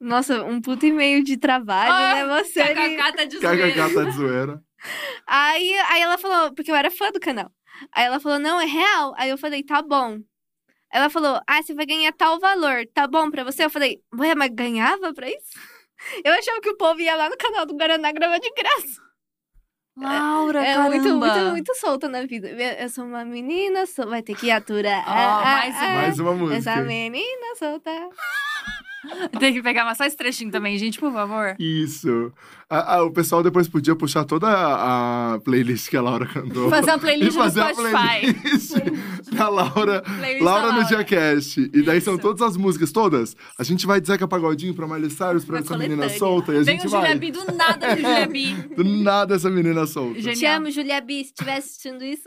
Nossa, um puto e-mail de trabalho, Ah, né? Você. ali- KKK tá de zoeira. KKK tá de zoeira. Aí, aí ela falou, porque eu era fã do canal. Aí ela falou, não, é real. Aí eu falei, tá bom. Ela falou, ah, você vai ganhar tal valor, tá bom pra você? Eu falei, ué, mas ganhava pra isso? [LAUGHS] Eu achava que o povo ia lá no canal do Guaraná gravar de graça. Laura, É caramba. muito, muito, muito solta na vida. Eu sou uma menina, sou... vai ter que aturar. Ó, Ah, mais ah, ah, Mais uma música. Essa menina solta. [LAUGHS] Tem que pegar mais só esse trechinho também, gente, por favor. Isso. Ah, ah, o pessoal depois podia puxar toda a, a playlist que a Laura cantou. Fazer uma playlist no fazer a Spotify. playlist [LAUGHS] da Laura, Playlist Laura da no Diacast. E daí são Isso. todas as músicas, todas. A gente vai de Zeca Pagodinho pra Miley Cyrus, pra Uma essa menina coletânea. solta. E a Vem gente o vai. Julia B do nada Julia B. [LAUGHS] Do nada essa menina solta. Genial. Te amo, Julia B. Se estiver assistindo isso.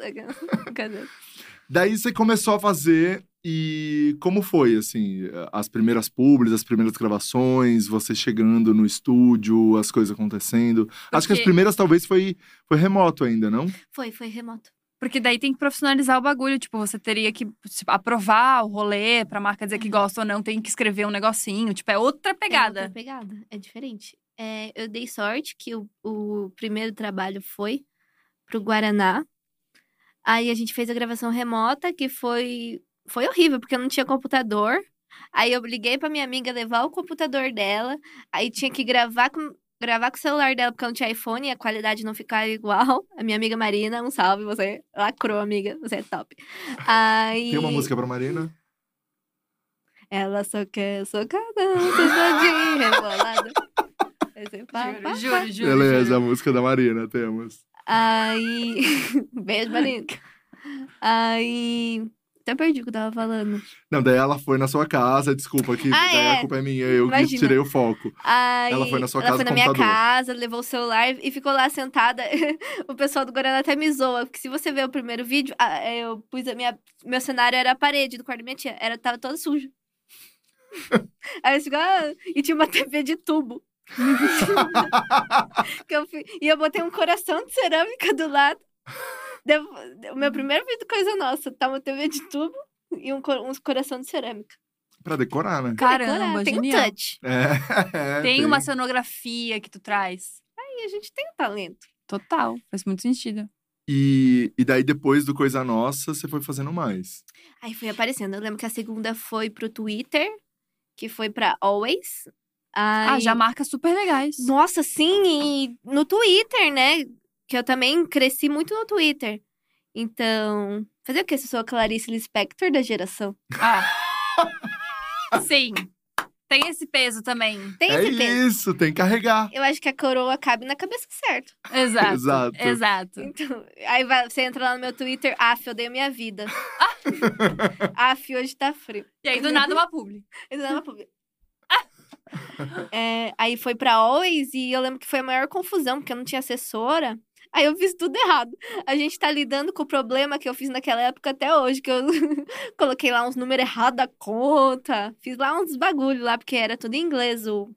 Cadê? Daí você começou a fazer e como foi, assim, as primeiras publis, as primeiras gravações, você chegando no estúdio, as coisas acontecendo. Acho que as Porque- primeiras talvez foi, foi remoto ainda, não? Foi, foi remoto. Porque daí tem que profissionalizar o bagulho. Tipo, você teria que tipo, aprovar o rolê pra marca dizer que gosta ou não, tem que escrever um negocinho. Tipo, é outra É pegada. outra pegada, é diferente. É, eu dei sorte que o, o primeiro trabalho foi pro Guaraná. Aí a gente fez a gravação remota, que foi, foi horrível, porque eu não tinha computador. Aí eu liguei pra minha amiga levar o computador dela. Aí tinha que gravar com, gravar com o celular dela, porque eu não tinha iPhone e a qualidade não ficava igual. A minha amiga Marina, um salve, você lacrou, amiga. Você é top. Aí... Tem uma música pra Marina? Ela só quer socadão, sentadinha, [LAUGHS] rebolada. Juro, juro, juro. Beleza, juro. a música da Marina, temos. Aí. [LAUGHS] Beijo, Marina. Aí. Até perdi o que eu tava falando. Não, daí ela foi na sua casa, desculpa que Ah, daí é. a culpa é minha, eu que tirei o foco. Aí, Ela foi na sua ela casa foi na minha casa, levou o celular e ficou lá sentada. [LAUGHS] o pessoal do Guaraná até me zoa, porque se você ver o primeiro vídeo, eu pus a minha. Meu cenário era a parede do quarto da minha tia. Era, tava todo sujo. [LAUGHS] Aí eu fico, ah, e tinha uma [LAUGHS] TV de tubo. eu fui, e eu botei um coração de cerâmica do lado. Devo- o meu primeiro vídeo coisa nossa, tá uma TV de tubo e um, uns coração de cerâmica. pra decorar, né? Caramba, tem um genial. touch. É, [LAUGHS] Tem uma cenografia que tu traz. E a gente tem um talento. Total, faz muito sentido. E, e daí, depois do Coisa Nossa, você foi fazendo mais. Aí foi aparecendo. Eu lembro que a segunda foi pro Twitter, que foi pra Always. Ah, Aí- já marcas super legais. Nossa, sim, e no Twitter, né? Que eu também cresci muito no Twitter. Então, fazer o quê se eu sou a Clarice Lispector da geração? Ah. [LAUGHS] Sim. Tem esse peso também. Tem é esse peso. isso, tem que carregar. Eu acho que a coroa cabe na cabeça certo. Exato. Exato. Exato. Então, aí vai- você entra lá no meu Twitter, af, eu dei a minha vida. [LAUGHS] af, hoje tá frio. E aí, do nada, uma publi. Eu dava pra ver. É, aí foi pra Always e eu lembro que foi a maior confusão, porque eu não tinha assessora. Aí eu fiz tudo errado. A gente tá lidando com o problema que eu fiz naquela época até hoje, que eu [LAUGHS] coloquei lá uns números errados da conta. Fiz lá uns bagulho lá, porque era tudo em inglês o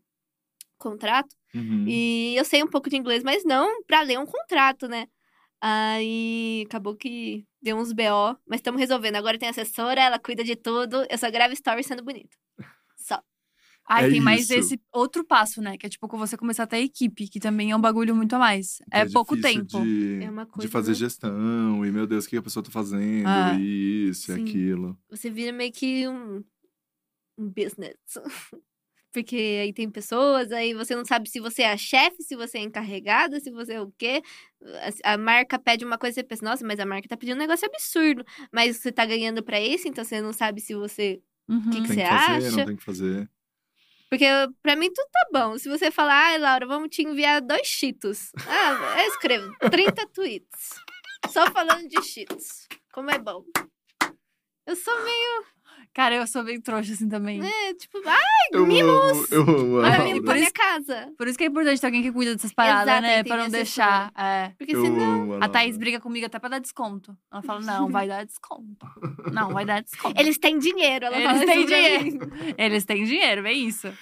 contrato. Uhum. E eu sei um pouco de inglês, mas não pra ler um contrato, né? Aí acabou que deu uns BO, mas estamos resolvendo. Agora tem assessora, ela cuida de tudo. Eu só gravo story sendo bonita. Só. Ai, É tem mais isso. esse outro passo, né? Que é tipo você começar a ter equipe, que também é um bagulho muito a mais. Que É, pouco tempo. De, É uma de coisa, fazer né? gestão, e meu Deus, o que a pessoa tá fazendo, Ah. e isso, Sim. e aquilo. Você vira meio que um, um business. [LAUGHS] Porque aí tem pessoas, aí você não sabe se você é a chefe, se você é encarregada, se você é o quê. A, a marca pede uma coisa e você pensa, nossa, mas a marca tá pedindo um negócio absurdo. Mas você tá ganhando pra isso, então você não sabe se você. Uhum. Que que Tem você que fazer, acha? não tem que fazer. Porque pra mim tudo tá bom. Se você falar, ai, Laura, vamos te enviar dois cheetos. Ah, eu escrevo 30 tweets. Só falando de cheetos. Como é bom. Eu sou meio. Cara, eu sou bem trouxa assim também. É, tipo, ah, Eu amo, eu amo. a Olha, pra minha casa. Por isso que é importante ter alguém que cuida dessas paradas, Exato, né? Pra não deixar. É. Porque Eu senão. amo A Thaís briga comigo até pra dar desconto. Ela fala, não, vai dar desconto. Não, vai dar desconto. Eles têm dinheiro, ela Eles fala têm dinheiro. Eles têm dinheiro, é isso.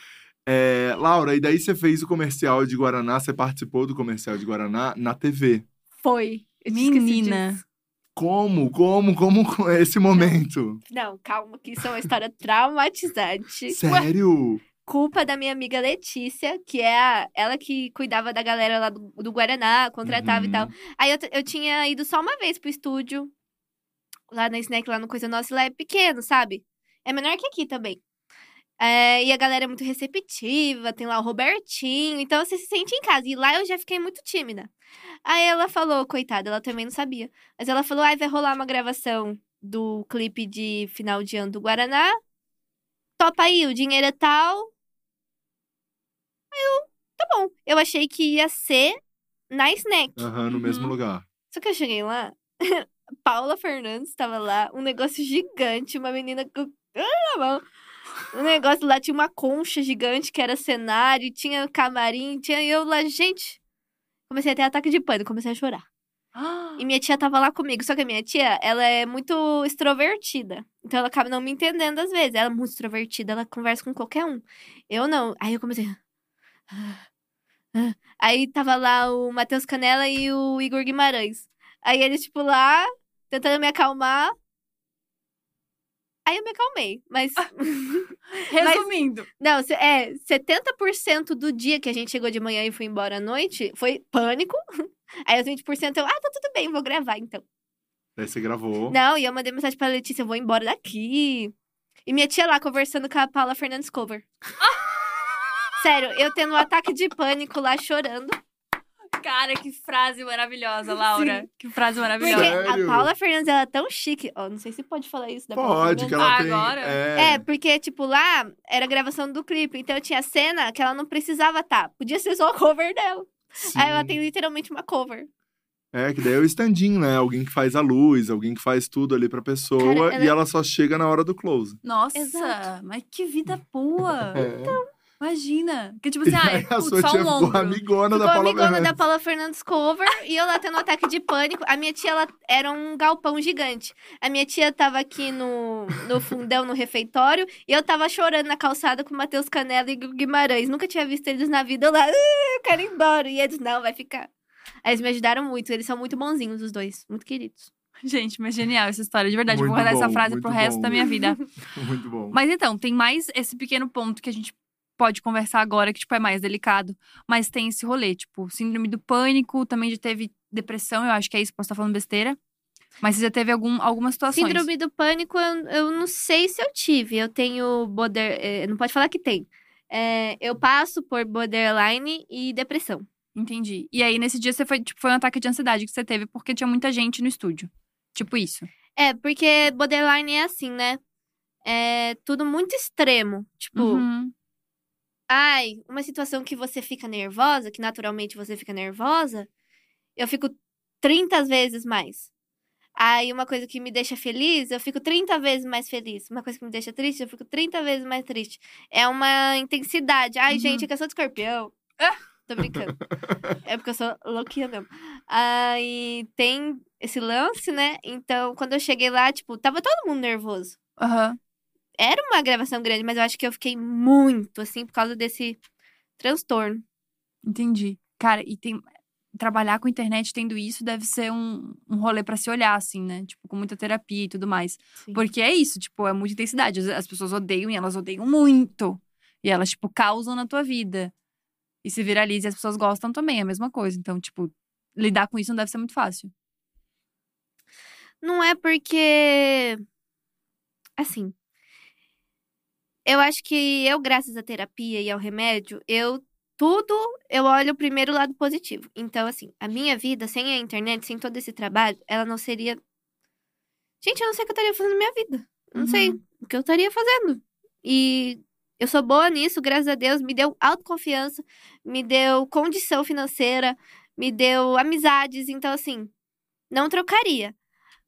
É, Laura, e daí você fez o comercial de Guaraná, você participou do comercial de Guaraná na TV. Foi. Menina. Como, como, como esse momento? Não, calma, que isso é uma história traumatizante. [LAUGHS] Sério? Culpa da minha amiga Letícia, que é a, ela que cuidava da galera lá do, do Guaraná, contratava Uhum. e tal. Aí eu, eu tinha ido só uma vez pro estúdio, lá na Snack, lá no Coisa Nossa, e lá é pequeno, sabe? É menor que aqui também. É, e a galera é muito receptiva, tem lá o Robertinho, então você se sente em casa. E lá eu já fiquei muito tímida. Aí ela falou, coitada, ela também não sabia. Mas ela falou: ai, vai rolar uma gravação do clipe de final de ano do Guaraná. Topa aí, o dinheiro é tal. Aí eu, tá bom. Eu achei que ia ser na Snack. Aham, no mesmo Uhum. lugar. Só que eu cheguei lá, [LAUGHS] Paula Fernandes estava lá, um negócio gigante, uma menina com ah, na mão. Um negócio lá tinha uma concha gigante que era cenário, tinha camarim, tinha eu lá, gente. Comecei a ter ataque de pânico, comecei a chorar. E minha tia tava lá comigo, só que a minha tia, ela é muito extrovertida. Então ela acaba não me entendendo às vezes. Ela é muito extrovertida, ela conversa com qualquer um. Eu não. Aí eu comecei. Aí tava lá o Matheus Canela e o Igor Guimarães. Aí eles, tipo, lá, tentando me acalmar. Aí eu me acalmei, mas. [LAUGHS] Resumindo. Não, cê- é, 70% do dia que a gente chegou de manhã e foi embora à noite foi pânico. [LAUGHS] Aí os 20% eu, ah, tá tudo bem, vou gravar então. Daí você gravou. Não, e eu mandei mensagem pra Letícia, eu vou embora daqui. E minha tia lá conversando com a Paula Fernandes Cover. Sério, eu tendo um ataque de pânico lá chorando. Cara, que frase maravilhosa, [LAUGHS] Laura. Que frase Porque maravilhosa. Sério? a Paula Fernandes, ela é tão chique. Ó, não sei se pode falar isso da Pode, que ela tem. Agora? É, É, porque, tipo, lá era a gravação do clipe. Então tinha cena que ela não precisava estar. Podia ser só a cover dela. sim. Aí ela tem literalmente uma cover. É, que daí é o stand-in, né? Alguém que faz a luz, alguém que faz tudo ali pra pessoa Cara, ela- e ela só chega na hora do close. Nossa, Exato. mas que vida boa. É. Imagina. Que tipo [LAUGHS] assim, E ai, aí a putz, só tia um ombro. amigona da Paula amigona da Fernandes. Paula Fernandes cover e eu lá tendo um ataque de pânico. A minha tia, ela era um galpão gigante. A minha tia tava aqui no, no fundão, no refeitório, e eu tava chorando na calçada com o Matheus Canela e Guimarães. Nunca tinha visto eles na vida. Eu lá, "Ah, eu quero ir embora. E eles, não, vai ficar. Aí eles me ajudaram muito. Eles são muito bonzinhos, os dois. Muito queridos. Gente, mas genial essa história, de verdade. Muito Vou guardar essa bom, frase muito pro resto bom. da minha vida. [LAUGHS] Muito bom. Mas então, tem mais esse pequeno ponto que a gente pode conversar agora, que, tipo, é mais delicado. Mas tem esse rolê, tipo, síndrome do pânico, também já teve depressão, eu acho que é isso, posso estar falando besteira. Mas você já teve algum, algumas situações. Síndrome do pânico, eu, eu não sei se eu tive. Eu tenho border... eh, Não pode falar que tem. É, eu passo por borderline e depressão. Entendi. E aí, nesse dia, você foi, tipo, foi um ataque de ansiedade que você teve porque tinha muita gente no estúdio. Tipo isso. É, porque borderline é assim, né? É tudo muito extremo. Tipo, Uhum. Ai, uma situação que você fica nervosa, que naturalmente você fica nervosa, eu fico 30 vezes mais. Aí, uma coisa que me deixa feliz, eu fico 30 vezes mais feliz. Uma coisa que me deixa triste, eu fico 30 vezes mais triste. É uma intensidade. Ai, Uhum. gente, é que eu sou de escorpião. Ah! Tô brincando. é porque eu sou louquinha mesmo. Aí tem esse lance, né? Então, quando eu cheguei lá, tipo, tava todo mundo nervoso. Aham. Era uma gravação grande, mas eu acho que eu fiquei muito, assim, por causa desse transtorno. Entendi. Cara, e tem. Trabalhar com internet tendo isso deve ser um, um rolê pra se olhar, assim, né? Tipo, com muita terapia e tudo mais. Sim. Porque é isso, tipo, é muita intensidade. As, as pessoas odeiam e elas odeiam muito. E elas, tipo, causam na tua vida. E se viraliza e as pessoas gostam também, é a mesma coisa. Então, tipo, lidar com isso não deve ser muito fácil. Não é porque. Assim. Eu acho que eu, graças à terapia e ao remédio, eu. Tudo eu olho o primeiro lado positivo. Então, assim, a minha vida, sem a internet, sem todo esse trabalho, ela não seria. Gente, eu não sei o que eu estaria fazendo na minha vida. Eu Não sei Uhum. o que eu estaria fazendo. E eu sou boa nisso, graças a Deus. Me deu autoconfiança, me deu condição financeira, me deu amizades. Então, assim, não trocaria.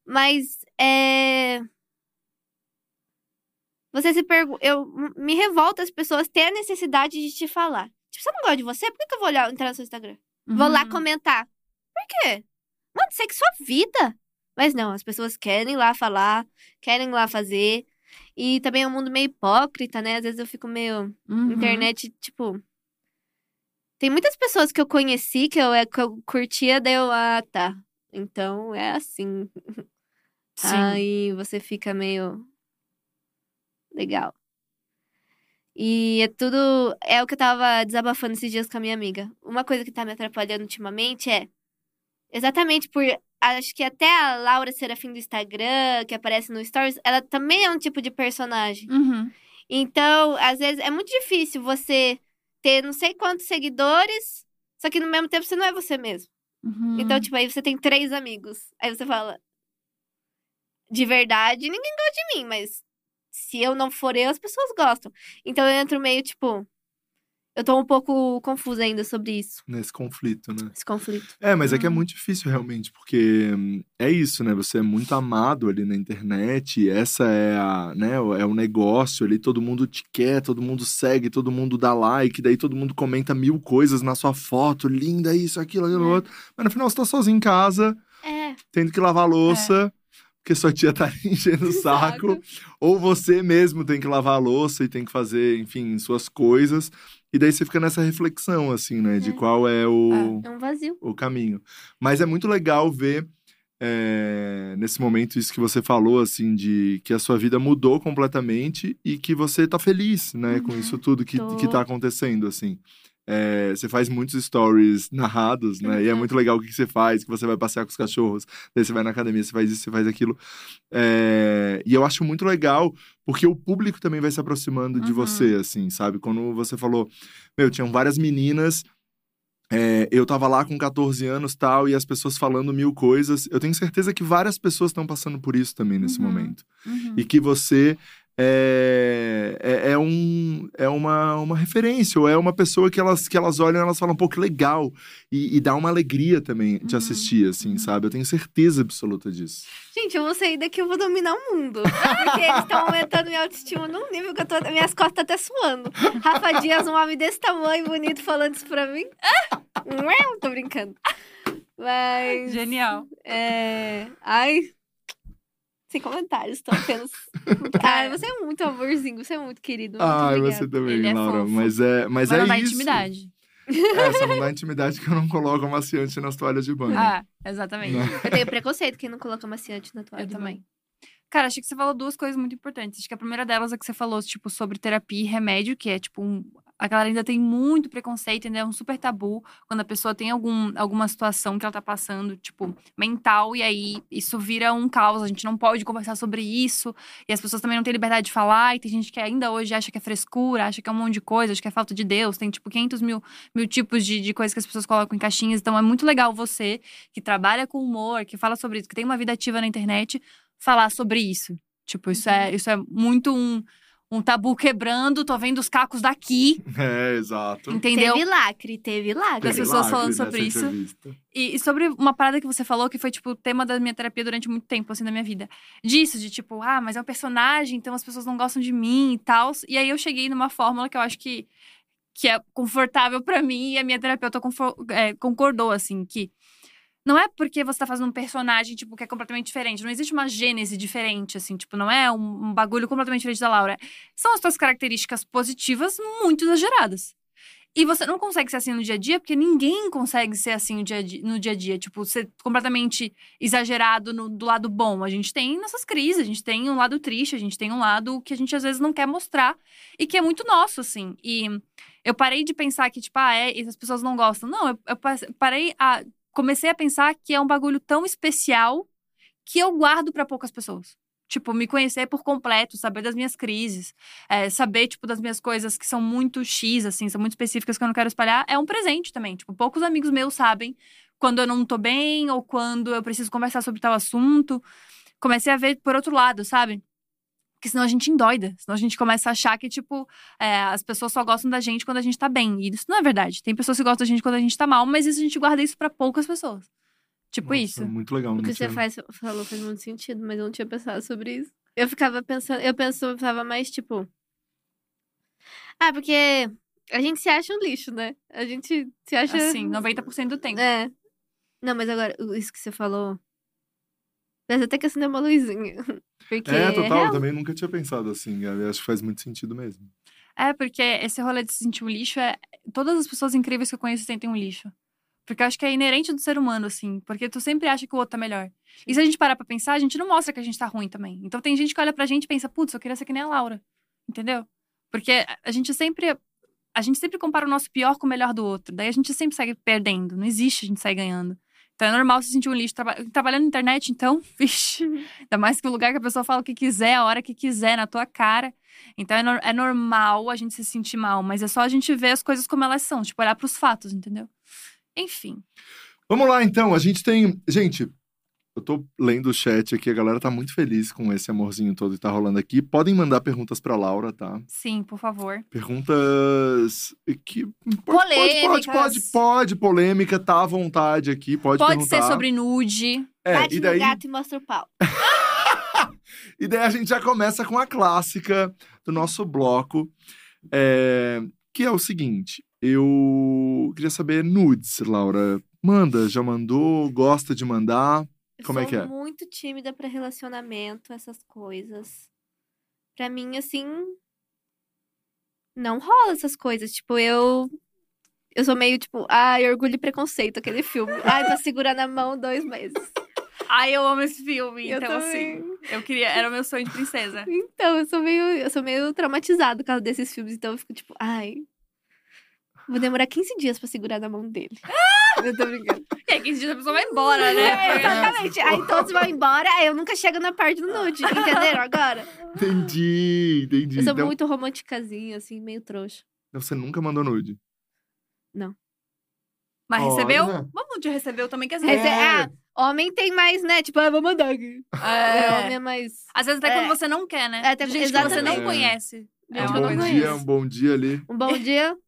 Mas é. Você se pergunta. Eu me revolta as pessoas ter a necessidade de te falar. Tipo, se eu não gosto de você, por que, que eu vou olhar, entrar no seu Instagram? Vou lá Uhum. comentar. Por quê? Mano, segue sua vida. Mas não, as pessoas querem lá falar, querem lá fazer. E também é um mundo meio hipócrita, né? Às vezes eu fico meio. Uhum. Internet, tipo. Tem muitas pessoas que eu conheci, que eu, é, que eu curtia, daí eu, ah, tá. Então é assim. Sim. Aí você fica meio. Legal. E é tudo. É o que eu tava desabafando esses dias com a minha amiga. Uma coisa que tá me atrapalhando ultimamente é. Exatamente por. Acho que até a Laura Serafim do Instagram, que aparece no Stories, ela também é um tipo de personagem. Uhum. Então, às vezes, é muito difícil você ter não sei quantos seguidores, só que no mesmo tempo você não é você mesmo. Uhum. Então, tipo, aí você tem três amigos. Aí você fala. De verdade, ninguém gosta de mim, mas se eu não for eu, as pessoas gostam. Então eu entro meio, tipo. Eu tô um pouco confusa ainda sobre isso, Nesse conflito, né? esse conflito. É, mas é que é Hum. muito difícil realmente, porque hum, é isso, né? Você é muito amado ali na internet, essa é a, né, é o negócio ali, todo mundo te quer, todo mundo segue, todo mundo dá like, daí todo mundo comenta mil coisas na sua foto, linda isso, aquilo, aquilo É. outro. Mas no final você tá sozinho em casa, É, tendo que lavar a louça, porque sua tia tá [LAUGHS] enchendo o saco, ou você mesmo tem que lavar a louça e tem que fazer, enfim, suas coisas. E daí você fica nessa reflexão, assim, né? De É. qual é o é um vazio. o caminho. Mas é muito legal ver é, nesse momento isso que você falou, assim, de que a sua vida mudou completamente e que você tá feliz, né, com Uhum. isso tudo que, Tô. que tá acontecendo, assim. É, você faz muitos stories narrados, né? E é Uhum. muito legal o que você faz, que você vai passear com os cachorros, daí você vai na academia, você faz isso, você faz aquilo. É, e eu acho muito legal, porque o público também vai se aproximando de Uhum. você, assim, sabe? Quando você falou, meu, tinham várias meninas é, eu tava lá com 14 anos tal, e as pessoas falando mil coisas. Eu tenho certeza que várias pessoas estão passando por isso também nesse Uhum. momento. Uhum. E que você é, é, é um, é uma, uma referência, ou é uma pessoa que elas, que elas olham e elas falam, pô, que legal. E, e dá uma alegria também de Uhum. assistir, assim, Uhum. sabe? Eu tenho certeza absoluta disso. Gente, eu vou sair daqui, eu vou dominar o mundo. Porque eles estão aumentando minha autoestima num nível que eu tô. Minhas costas até suando. Rafa Dias, um homem desse tamanho, bonito, falando isso pra mim. Ué, tô brincando. Mas. Genial. É. Ai. Sem comentários, tô apenas. [LAUGHS] Ai, você é muito amorzinho, você é muito querido. Obrigada. você também, Ele é Laura. fofo. Mas é, mas Mas é não dá isso. intimidade. É, só não dá intimidade que eu não coloco amaciante nas toalhas de banho. Ah, exatamente. Né? Eu tenho preconceito quem não coloca maciante na toalha. Eu também. banho. Cara, achei que você falou duas coisas muito importantes. Acho que a primeira delas é que você falou, tipo, sobre terapia e remédio, que é, tipo, um... a galera ainda tem muito preconceito, ainda é um super tabu quando a pessoa tem algum, alguma situação que ela tá passando, tipo, mental, e aí isso vira um caos. A gente não pode conversar sobre isso, e as pessoas também não têm liberdade de falar, e tem gente que ainda hoje acha que é frescura, acha que é um monte de coisa, acha que é falta de Deus, tem, tipo, 500 mil, mil tipos de, de coisas que as pessoas colocam em caixinhas. Então é muito legal você, que trabalha com humor, que fala sobre isso, que tem uma vida ativa na internet, falar sobre isso. Tipo, isso, é, isso é muito um, um tabu quebrando. Tô vendo os cacos daqui, [LAUGHS] É, exato. entendeu? Teve lacre, teve lacre. as Teve pessoas lacre falando nessa sobre isso. entrevista. E, e sobre uma parada que você falou, que foi, tipo, o tema da minha terapia durante muito tempo, assim, da minha vida. Disso, de tipo, ah, mas é um personagem, então as pessoas não gostam de mim e tal. E aí eu cheguei numa fórmula que eu acho que, que é confortável pra mim e a minha terapeuta é, concordou, assim, que não é porque você tá fazendo um personagem, tipo, que é completamente diferente. Não existe uma gênese diferente, assim, tipo, não é um, um bagulho completamente diferente da Laura. São as tuas características positivas muito exageradas. E você não consegue ser assim no dia a dia, porque ninguém consegue ser assim no dia a dia, no dia, a dia. tipo, ser completamente exagerado no- do lado bom. A gente tem nossas crises, a gente tem um lado triste, a gente tem um lado que a gente às vezes não quer mostrar e que é muito nosso, assim. E eu parei de pensar que, tipo, ah, é, e as pessoas não gostam. Não, eu, eu pa- parei a. Comecei a pensar que é um bagulho tão especial que eu guardo pra poucas pessoas. Tipo, me conhecer por completo, saber das minhas crises, é, saber, tipo, das minhas coisas que são muito X, assim, são muito específicas que eu não quero espalhar, é um presente também. Tipo, poucos amigos meus sabem quando eu não tô bem ou quando eu preciso conversar sobre tal assunto. Comecei a ver por outro lado, sabe? Porque senão a gente endoida. Senão a gente começa a achar que, tipo, é, as pessoas só gostam da gente quando a gente tá bem. E isso não é verdade. Tem pessoas que gostam da gente quando a gente tá mal, mas isso a gente guarda isso pra poucas pessoas. Tipo Nossa, isso. Muito legal. O que você faz, falou faz muito sentido, mas eu não tinha pensado sobre isso. Eu ficava pensando, eu pensava mais tipo. Ah, porque a gente se acha um lixo, né? A gente se acha. Assim, 90% do tempo. É. Não, mas agora, isso que você falou. Parece até que acendeu uma luzinha. [LAUGHS] Porque. É, total. real. Eu também nunca tinha pensado assim. Eu acho que faz muito sentido mesmo. É, porque esse rolê de se sentir um lixo é. Todas as pessoas incríveis que eu conheço sentem um lixo. Porque eu acho que é inerente do ser humano, assim. Porque tu sempre acha que o outro tá melhor. E se a gente parar pra pensar, a gente não mostra que a gente tá ruim também. Então tem gente que olha pra gente e pensa, putz, eu queria ser que nem a Laura. Entendeu? Porque a- a gente sempre. A gente sempre compara o nosso pior com o melhor do outro. Daí a gente sempre segue perdendo. Não existe a gente sair ganhando. Então é normal se sentir um lixo. Traba- Trabalhando na internet, então, [LAUGHS] vixe. Ainda mais que o lugar que a pessoa fala o que quiser, a hora que quiser, na tua cara. Então é, nor- é normal a gente se sentir mal, mas é só a gente ver as coisas como elas são, tipo, olhar pros fatos, entendeu? Enfim. Vamos lá, então. A gente tem. Gente, eu tô lendo o chat aqui, a galera tá muito feliz com esse amorzinho todo que tá rolando aqui. Podem mandar perguntas pra Laura, tá? Sim, por favor. Perguntas que. Pode, pode, pode, Polêmicas. pode, pode, polêmica, tá à vontade aqui. Pode, Pode perguntar. ser sobre nude. É, Bate e no daí, gato e mostra o pau. [LAUGHS] e daí a gente já começa com a clássica do nosso bloco, é, que é o seguinte. Eu queria saber nudes, Laura. Manda, já mandou, gosta de mandar. Eu Como é sou que é? muito tímida pra relacionamento, essas coisas. Pra mim, assim. Não rola essas coisas. Tipo, eu. Eu sou meio tipo, ai, orgulho e preconceito, aquele filme. Ai, pra segurar na mão dois meses. Ai, eu amo esse filme. Eu então, também. assim, eu queria. Era o meu sonho de princesa. [LAUGHS] Então, eu sou meio, eu sou meio traumatizada por causa desses filmes. Então, eu fico tipo, ai. Vou demorar 15 dias pra segurar na mão dele. [LAUGHS] [LAUGHS] eu tô brincando. E aí, 15 dias a pessoa vai embora, né? É, exatamente. Aí todos vão embora, aí eu nunca chego na parte do nude. Entenderam agora? Entendi, entendi. Eu sou Então, muito romanticazinha, assim, meio trouxa. você nunca mandou nude? Não. Mas Olha. recebeu? Vamos de recebeu também, que às vezes. É. Ah, homem tem mais, né? Tipo, ah, vou mandar aqui. É. Homem é mais. Às vezes até É. quando você não quer, né? É, até- gente que você exatamente. não conhece. É um uma bom dia, um bom dia ali. Um bom dia. [LAUGHS]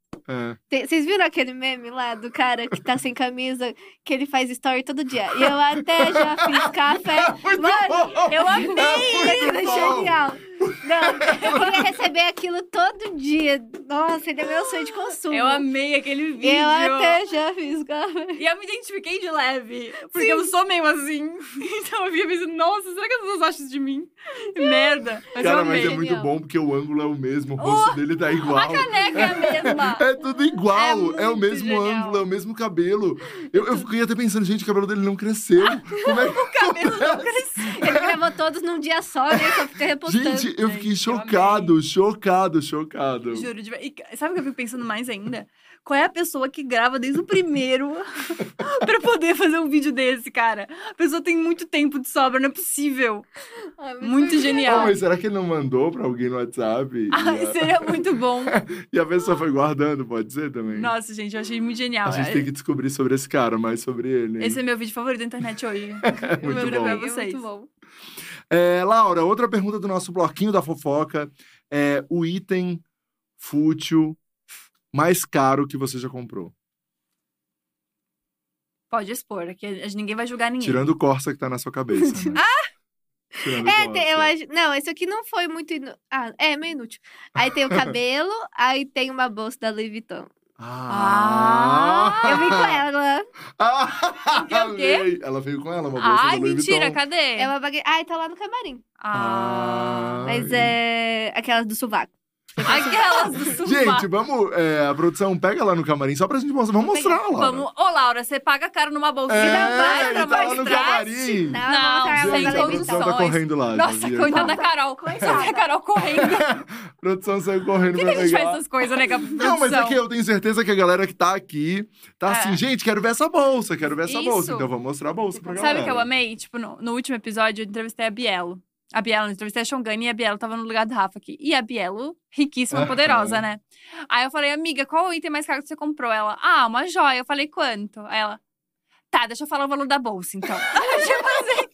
Tem- Vocês viram aquele meme lá do cara que tá sem camisa, que ele faz story todo dia? E eu até já fiz [LAUGHS] café. Mano, eu amei! É é genial. Não, eu queria receber aquilo todo dia. Nossa, ele é meu sonho de consumo. Eu amei aquele vídeo. Eu até já fiz café. E eu me identifiquei de leve. Porque eu sou meio assim. [LAUGHS] Então eu via pensando, nossa, será que as pessoas acham isso de mim? Que merda. Mas eu Cara, amei. mas é muito bom porque o ângulo é o mesmo, o rosto dele tá igual. A caneca é a mesma. [LAUGHS] É tudo igual, É é, o mesmo genial. ângulo, é o mesmo cabelo. Eu, eu fiquei até pensando, gente, o cabelo dele não cresceu. [LAUGHS] Como é que... O cabelo não cresceu. Ele gravou todos num dia só, né? Só fica repostando. Gente, eu fiquei Gente, eu chocado, chocado, chocado. Juro, de... e sabe o que eu fico pensando mais ainda? Qual é a pessoa que grava desde o primeiro [LAUGHS] pra poder fazer um vídeo desse, cara? A pessoa tem muito tempo de sobra, não é possível. Muito foi Oh, genial. mas será que ele não mandou pra alguém no WhatsApp? E Ai, a, seria muito bom. [LAUGHS] e a pessoa foi guardando, pode ser também? Nossa, gente, eu achei muito genial. A gente tem que descobrir sobre esse cara, mais sobre ele. hein? Esse é meu vídeo favorito da internet hoje. [LAUGHS] É Eu muito bom. pra É vocês. muito bom. É, Laura, outra pergunta do nosso bloquinho da fofoca é o item fútil mais caro que você já comprou. Pode expor, ninguém vai julgar ninguém. Tirando o Corsa que tá na sua cabeça, né? [LAUGHS] Tirando o É, tem- eu acho. Não, esse aqui não foi muito. inu- Ah, é meio inútil. Aí tem o [LAUGHS] cabelo, aí tem uma bolsa da Louis Vuitton. Ah! Eu vim com ela. [LAUGHS] Ah, o quê? Ela veio com ela, uma bolsa Ai, mentira, Vuitton. cadê? Ela bague... Ai, tá lá no camarim. Ah. Mas é aquelas do sovaco. [LAUGHS] Aquelas do sofá. Gente, vamos. é, a produção pega lá no camarim só pra gente mostrar. Vamos mostrar, Laura. Vamos. Ô, Laura, você paga caro numa bolsinha É, da vai ele pra tá lá mais no camarim. Não, Não, não, sem não, Gente, produção tá correndo lá. já Nossa, vi coitada da Carol. Só vi a Carol correndo. A [LAUGHS] produção saiu correndo Por que, que a gente faz essas coisas, né, a Não, mas é produção? que eu tenho certeza que a galera que tá aqui tá É. assim, gente, quero ver essa bolsa, quero ver essa Isso. bolsa. Então vamos mostrar a bolsa pra galera. Sabe o que eu amei? Tipo, no, no último episódio, eu entrevistei a Bielo. A Bielo, entrevistei a Xongani e a Bielo tava no lugar do Rafa aqui. E a Bielo, riquíssima, Aham. poderosa, né? Aí eu falei, amiga, qual o item mais caro que você comprou? Ela, ah, uma joia. Eu falei, quanto? Aí ela, tá, deixa eu falar o valor da bolsa, então. [LAUGHS] tipo assim,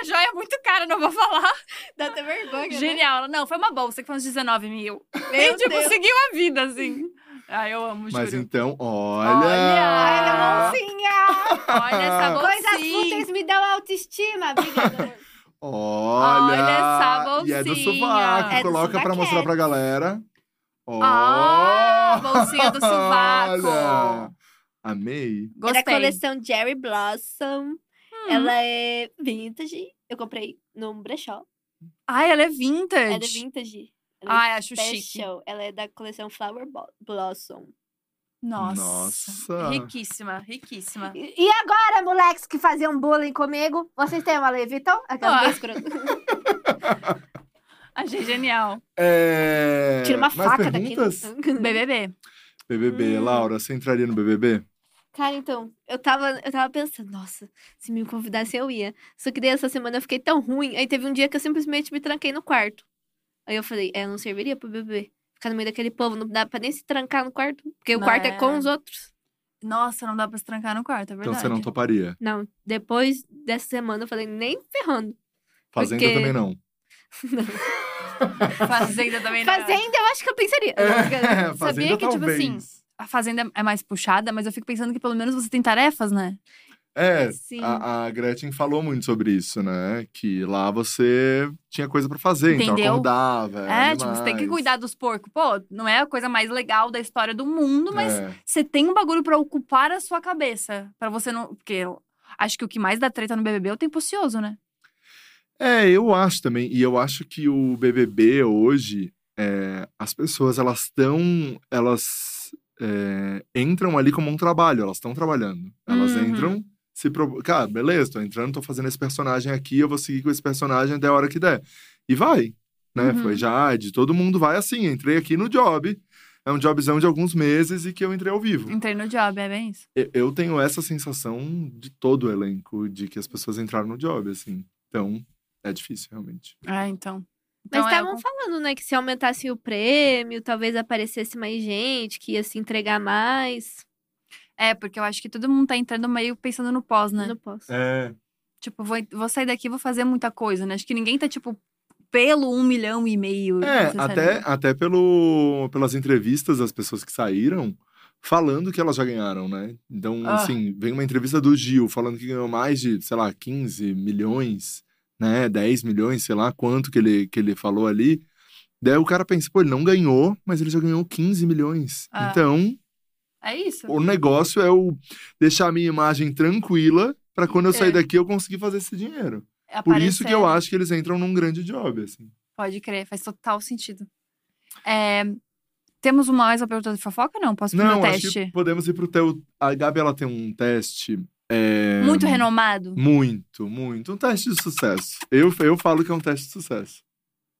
a joia é muito cara, não vou falar. Dá até vergonha. né? Genial. Ela, não, foi uma bolsa que foi uns 19 mil. Meu e, tipo, Deus. seguiu a vida, assim. Ai, eu amo, Mas juro. então, olha. Ai, Olha! minha bolsinha! Olha essa bolsinha. Coisas fúteis me dão autoestima, obrigada. Olha! Olha essa E é do bolsinha. sovaco. É do Coloca pra sovaquete. mostrar pra galera. Ó! Ah, bolsinha do sovaco. Olha! Amei. É da Gostei. coleção Jerry Blossom. Hum. Ela é vintage. Eu comprei num brechó. Ai, ela é vintage. Ela é vintage. Ela é Ai, acho chique. special. Ela é da coleção Flower Blossom. Nossa. Nossa. Riquíssima, riquíssima. E e agora, moleques que faziam bullying comigo, vocês têm uma Louis Vuitton? Aquela Ah. [LAUGHS] Achei genial. É... Tira uma mais faca daqui. perguntas? BBB. BBB, Hum. Laura, você entraria no BBB? Cara, então, eu tava, eu tava pensando, nossa, se me convidassem eu ia. Só que daí essa semana eu fiquei tão ruim. Aí teve um dia que eu simplesmente me tranquei no quarto. Aí eu falei, é, eu não serviria pro bebê. Ficar no meio daquele povo, não dá pra nem se trancar no quarto. Porque o Não, quarto é é. com os outros. Nossa, não dá pra se trancar no quarto, é Então verdade. você não toparia. Não, depois dessa semana eu falei, nem ferrando. Fazenda Porque- também não. [LAUGHS] Fazenda também não. Fazenda, eu acho que eu pensaria. É, [LAUGHS] Sabia que, tipo talvez. assim, A Fazenda é mais puxada, mas eu fico pensando que pelo menos você tem tarefas, né? É, Sim. a, a Gretchen falou muito sobre isso, né? Que lá você tinha coisa pra fazer, então Entendeu? acordava. É, tipo, você tem que animais. cuidar dos porcos. Pô, não é a coisa mais legal da história do mundo, mas É. você tem um bagulho pra ocupar a sua cabeça. Pra você não. Porque acho que o que mais dá treta no BBB é o tempo ocioso, né? É, eu acho também. E eu acho que o BBB hoje, é, as pessoas, elas estão. Elas é, entram ali como um trabalho, elas estão trabalhando. Elas Uhum. entram. Se pro... Cara, beleza, tô entrando, tô fazendo esse personagem aqui, eu vou seguir com esse personagem até a hora que der. E vai, né? Uhum. Foi Jade, todo mundo vai assim. Entrei aqui no job. É um jobzão de alguns meses e que eu entrei ao vivo. Entrei no job, é bem isso. Eu tenho essa sensação de todo o elenco, de que as pessoas entraram no job, assim. Então, é difícil, realmente. Ah, então. Mas Então, é, estavam falando, né, que se aumentasse o prêmio, talvez aparecesse mais gente, que ia se entregar mais. É, porque eu acho que todo mundo tá entrando meio pensando no pós, né? Não posso. É. Tipo, vou, vou sair daqui e vou fazer muita coisa, né? Acho que ninguém tá, tipo, pelo um milhão e meio. É, até, até pelo, pelas entrevistas das pessoas que saíram falando que elas já ganharam, né? Então, Ah. assim, vem uma entrevista do Gil falando que ganhou mais de, sei lá, 15 milhões, né? 10 milhões, sei lá quanto que ele, que ele falou ali. Daí o cara pensa, pô, ele não ganhou, mas ele já ganhou 15 milhões. Ah. Então, É isso. o negócio é o deixar a minha imagem tranquila pra quando eu sair É. daqui eu conseguir fazer esse dinheiro. Por isso que eu Aparecer. acho que eles entram num grande job, assim. Pode crer, faz total sentido. É, temos uma mais uma pergunta de fofoca? Não, posso ir pro Não, acho teste? podemos ir pro teu. A Gabi, ela tem um teste. é, Muito renomado. Muito, muito. Um teste de sucesso. Eu, eu falo que é um teste de sucesso.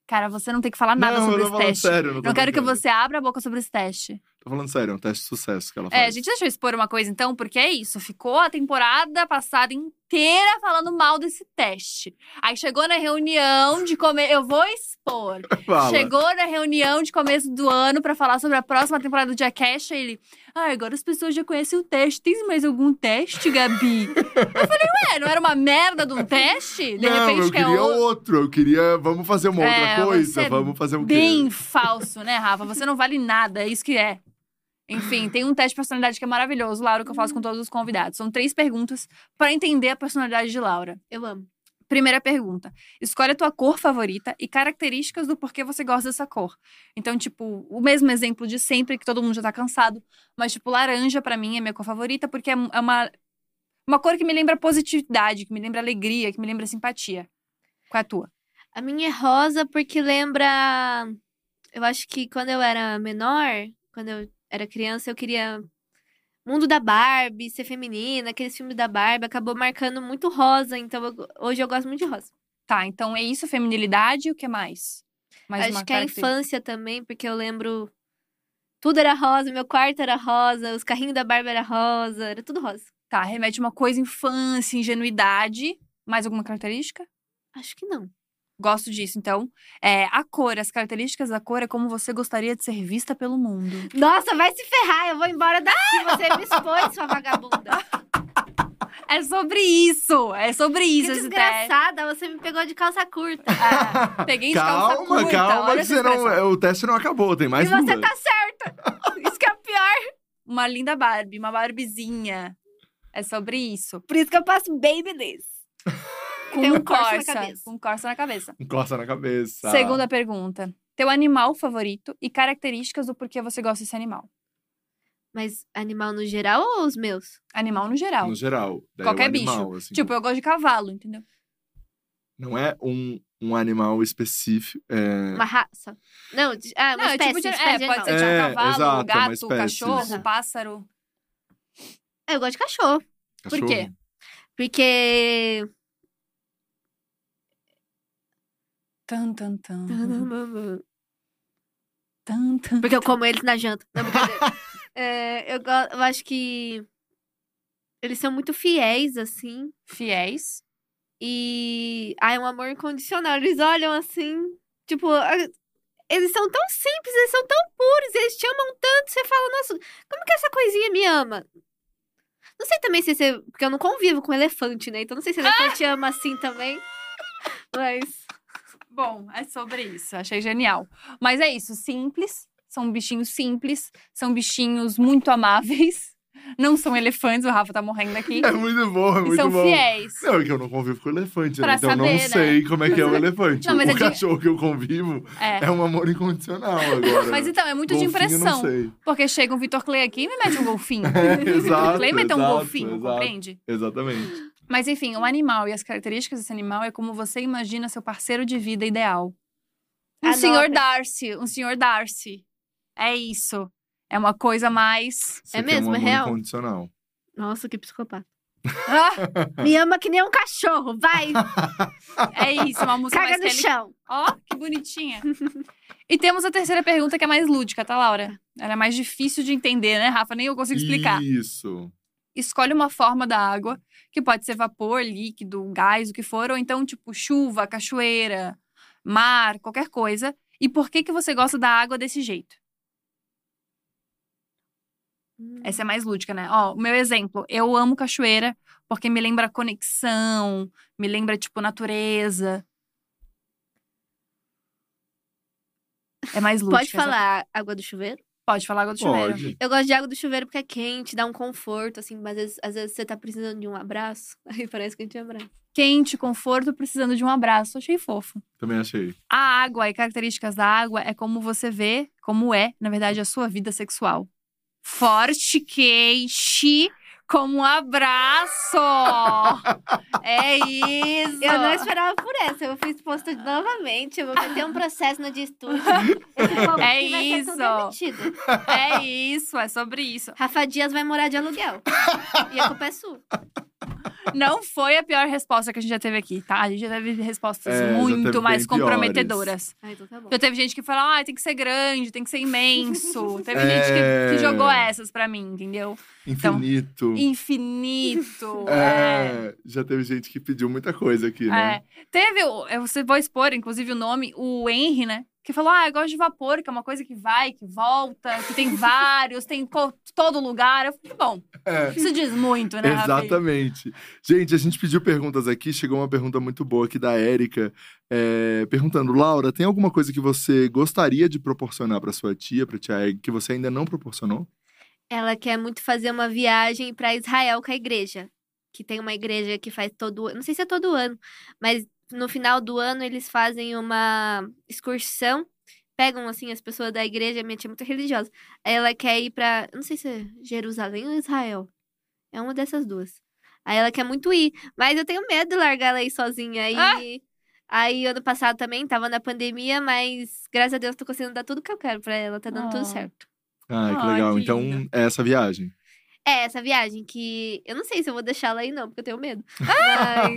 Cara, você não tem que falar nada não, sobre eu esse teste. sério. Não, tô Não quero que você abra a boca sobre esse teste. Tô falando sério, é um teste de sucesso que ela faz. É, gente, deixa eu expor uma coisa então, porque é isso. Ficou a temporada passada inteira falando mal desse teste. Aí chegou na reunião de comer. Eu vou expor. [LAUGHS] Fala. Chegou na reunião de começo do ano pra falar sobre a próxima temporada do Jackass. Ele. Ah, agora as pessoas já conhecem o teste. Tem mais algum teste, Gabi? eu falei, ué, não era uma merda de um teste? De não, repente eu é queria o- outro. Eu queria. Vamos fazer uma É, outra coisa. é Vamos fazer quê? bem falso, né, Rafa? Você não vale nada, é isso que é. Enfim, tem um teste de personalidade que é maravilhoso, Laura, que eu faço com todos os convidados. São três perguntas pra entender a personalidade de Laura. Eu amo. Primeira pergunta: escolhe a tua cor favorita e características do porquê você gosta dessa cor. Então, tipo, o mesmo exemplo de sempre, que todo mundo já tá cansado, mas, tipo, laranja pra mim é minha cor favorita porque é é uma, uma cor que me lembra positividade, que me lembra alegria, que me lembra simpatia. Qual é a tua? A minha é rosa porque lembra. Eu acho que quando eu era menor, quando eu era criança, eu queria. Mundo da Barbie, ser feminina, aqueles filmes da Barbie, acabou marcando muito rosa. Então eu hoje eu gosto muito de rosa. Tá, então é isso, feminilidade e o que mais? Mais acho que é a infância também, porque eu lembro. Tudo era rosa, meu quarto era rosa, os carrinhos da Barbie era rosa, era tudo rosa. Tá, remete uma coisa infância, ingenuidade. Mais alguma característica? Acho que não. Gosto disso, então. É, a cor, as características da cor é como você gostaria de ser vista pelo mundo. Nossa, vai se ferrar, eu vou embora daqui, [LAUGHS] você me expôs, sua vagabunda. [LAUGHS] É sobre isso! É sobre Que isso teste. desgraçada, você me pegou de calça curta. É, peguei de calça calma, curta. calma, olha que não, o teste não acabou, tem mais e você duas. tá certa. [LAUGHS] Isso que é o pior. Uma linda Barbie, uma Barbiezinha. É sobre isso. Por isso que eu passo baby Com Tem um um Corsa na Corsa. cabeça. Com um Corsa na cabeça. Encosta na cabeça. Segunda pergunta. Teu animal favorito e características do porquê você gosta desse animal. Mas animal no geral ou os meus? Animal no geral. No geral. Qualquer é o animal, assim. Tipo, eu gosto de cavalo, entendeu? Não é um, um animal específico. É... Uma raça? Não, de- ah, uma Não, é espécie, tipo de, espécie é, de pode ser animal. tipo É, cavalo, exato, uma gato, espécie, cachorro, isso. pássaro. Eu gosto de cachorro. Cachorro. quê? Porque. Tan, tan, tan. Tan, tan. Porque eu como eles na janta. Não. [LAUGHS] É, eu, eu acho que. Eles são muito fiéis, assim. Fiéis. E. Ah, é um amor incondicional. Eles olham assim. Tipo. Eles são tão simples, eles são tão puros, eles te amam tanto. Você fala, nossa, como que essa coisinha me ama? Não sei também se você. Porque eu não convivo com elefante, né? Então não sei se elefante [LAUGHS] ama assim também. Mas. Bom, é sobre isso. Achei genial. Mas é isso, simples. São bichinhos simples. São bichinhos muito amáveis. [LAUGHS] Não são elefantes, o Rafa tá morrendo aqui. É muito bom, é muito são bom. fiéis. Não, é que eu não convivo com elefante, Pra né? Então eu não saber, né? sei como é que é o elefante. Não, mas o é de- cachorro que eu convivo É. é um amor incondicional agora. Mas então, é muito de Golfinho, impressão. Não sei. Porque chega um Vitor Clay aqui e me mete um golfinho. É, [LAUGHS] exato, Clay meteu um golfinho, exato. compreende? Exatamente. Mas enfim, o animal e as características desse animal é como você imagina seu parceiro de vida ideal. Um Anota. senhor Darcy, um senhor Darcy. É isso. É uma coisa mais. Você É mesmo? um É real? incondicional. Nossa, que psicopata. Ah, [LAUGHS] Me ama que nem um cachorro, vai! [LAUGHS] é isso, uma música Caga mais no chão. Ó, que bonitinha. e temos a terceira pergunta que é mais lúdica, tá, Laura? Ela é mais difícil de entender, né, Rafa? Nem eu consigo explicar. Isso. Escolhe uma forma da água, que pode ser vapor, líquido, gás, o que for, ou então, tipo, chuva, cachoeira, mar, qualquer coisa. E por que que você gosta da água desse jeito? Hum. Essa é mais lúdica, né? Ó, o meu exemplo, eu amo cachoeira porque me lembra conexão, me lembra, tipo, natureza. É mais lúdica. Pode essa- falar água do chuveiro? Pode falar água do chuveiro. Pode. Eu gosto de água do chuveiro porque é quente, dá um conforto, assim, mas às vezes, às vezes você tá precisando de um abraço, [LAUGHS] aí parece que a gente abraça. Quente, conforto, precisando de um abraço. Achei fofo. Também achei. A água e características da água é como você vê, como é, na verdade, a sua vida sexual. Forte, quente, como um abraço. [LAUGHS] é isso. Eu não esperava por essa, eu fui exposta novamente, eu vou meter um processo no de estúdio. É isso. É isso, é sobre isso. Rafa Dias vai morar de aluguel. E a culpa é sua. Não foi a pior resposta que a gente já teve aqui, tá? A gente já teve respostas É, muito teve mais comprometedoras. Ah, então tá bom. Já teve gente que falou, ah, tem que ser grande, tem que ser imenso. [LAUGHS] Teve É. gente que, que jogou essas pra mim, entendeu? Infinito. Infinito. [LAUGHS] é. É, já teve gente que pediu muita coisa aqui, né? É. Teve, eu você vou expor, inclusive, o nome, o Henry, né? Que falou: Ah, eu gosto de vapor, que é uma coisa que vai, que volta, que tem [LAUGHS] vários, tem todo lugar. Eu falei, bom, É. isso diz muito, né? Exatamente. Gente, a gente pediu perguntas aqui. Chegou uma pergunta muito boa aqui da Érica, é, perguntando: Laura, tem alguma coisa que você gostaria de proporcionar para sua tia, para tia Egg, que você ainda não proporcionou? Ela quer muito fazer uma viagem pra Israel com a igreja. Que tem uma igreja que faz todo ano. Não sei se é todo ano, mas no final do ano eles fazem uma excursão. Pegam, assim, as pessoas da igreja. Minha tia é muito religiosa. Aí ela quer ir pra. eu Não sei se é Jerusalém ou Israel. É uma dessas duas. Aí ela quer muito ir. Mas eu tenho medo de largar ela aí sozinha. Aí. Ah! Aí, ano passado também, tava na pandemia, mas graças a Deus tô conseguindo dar tudo que eu quero pra ela. Tá dando Ah. tudo certo. Ai, que Ai, legal. que então, é essa viagem. É, essa viagem que eu não sei se eu vou deixar ela aí, não, porque eu tenho medo. [LAUGHS]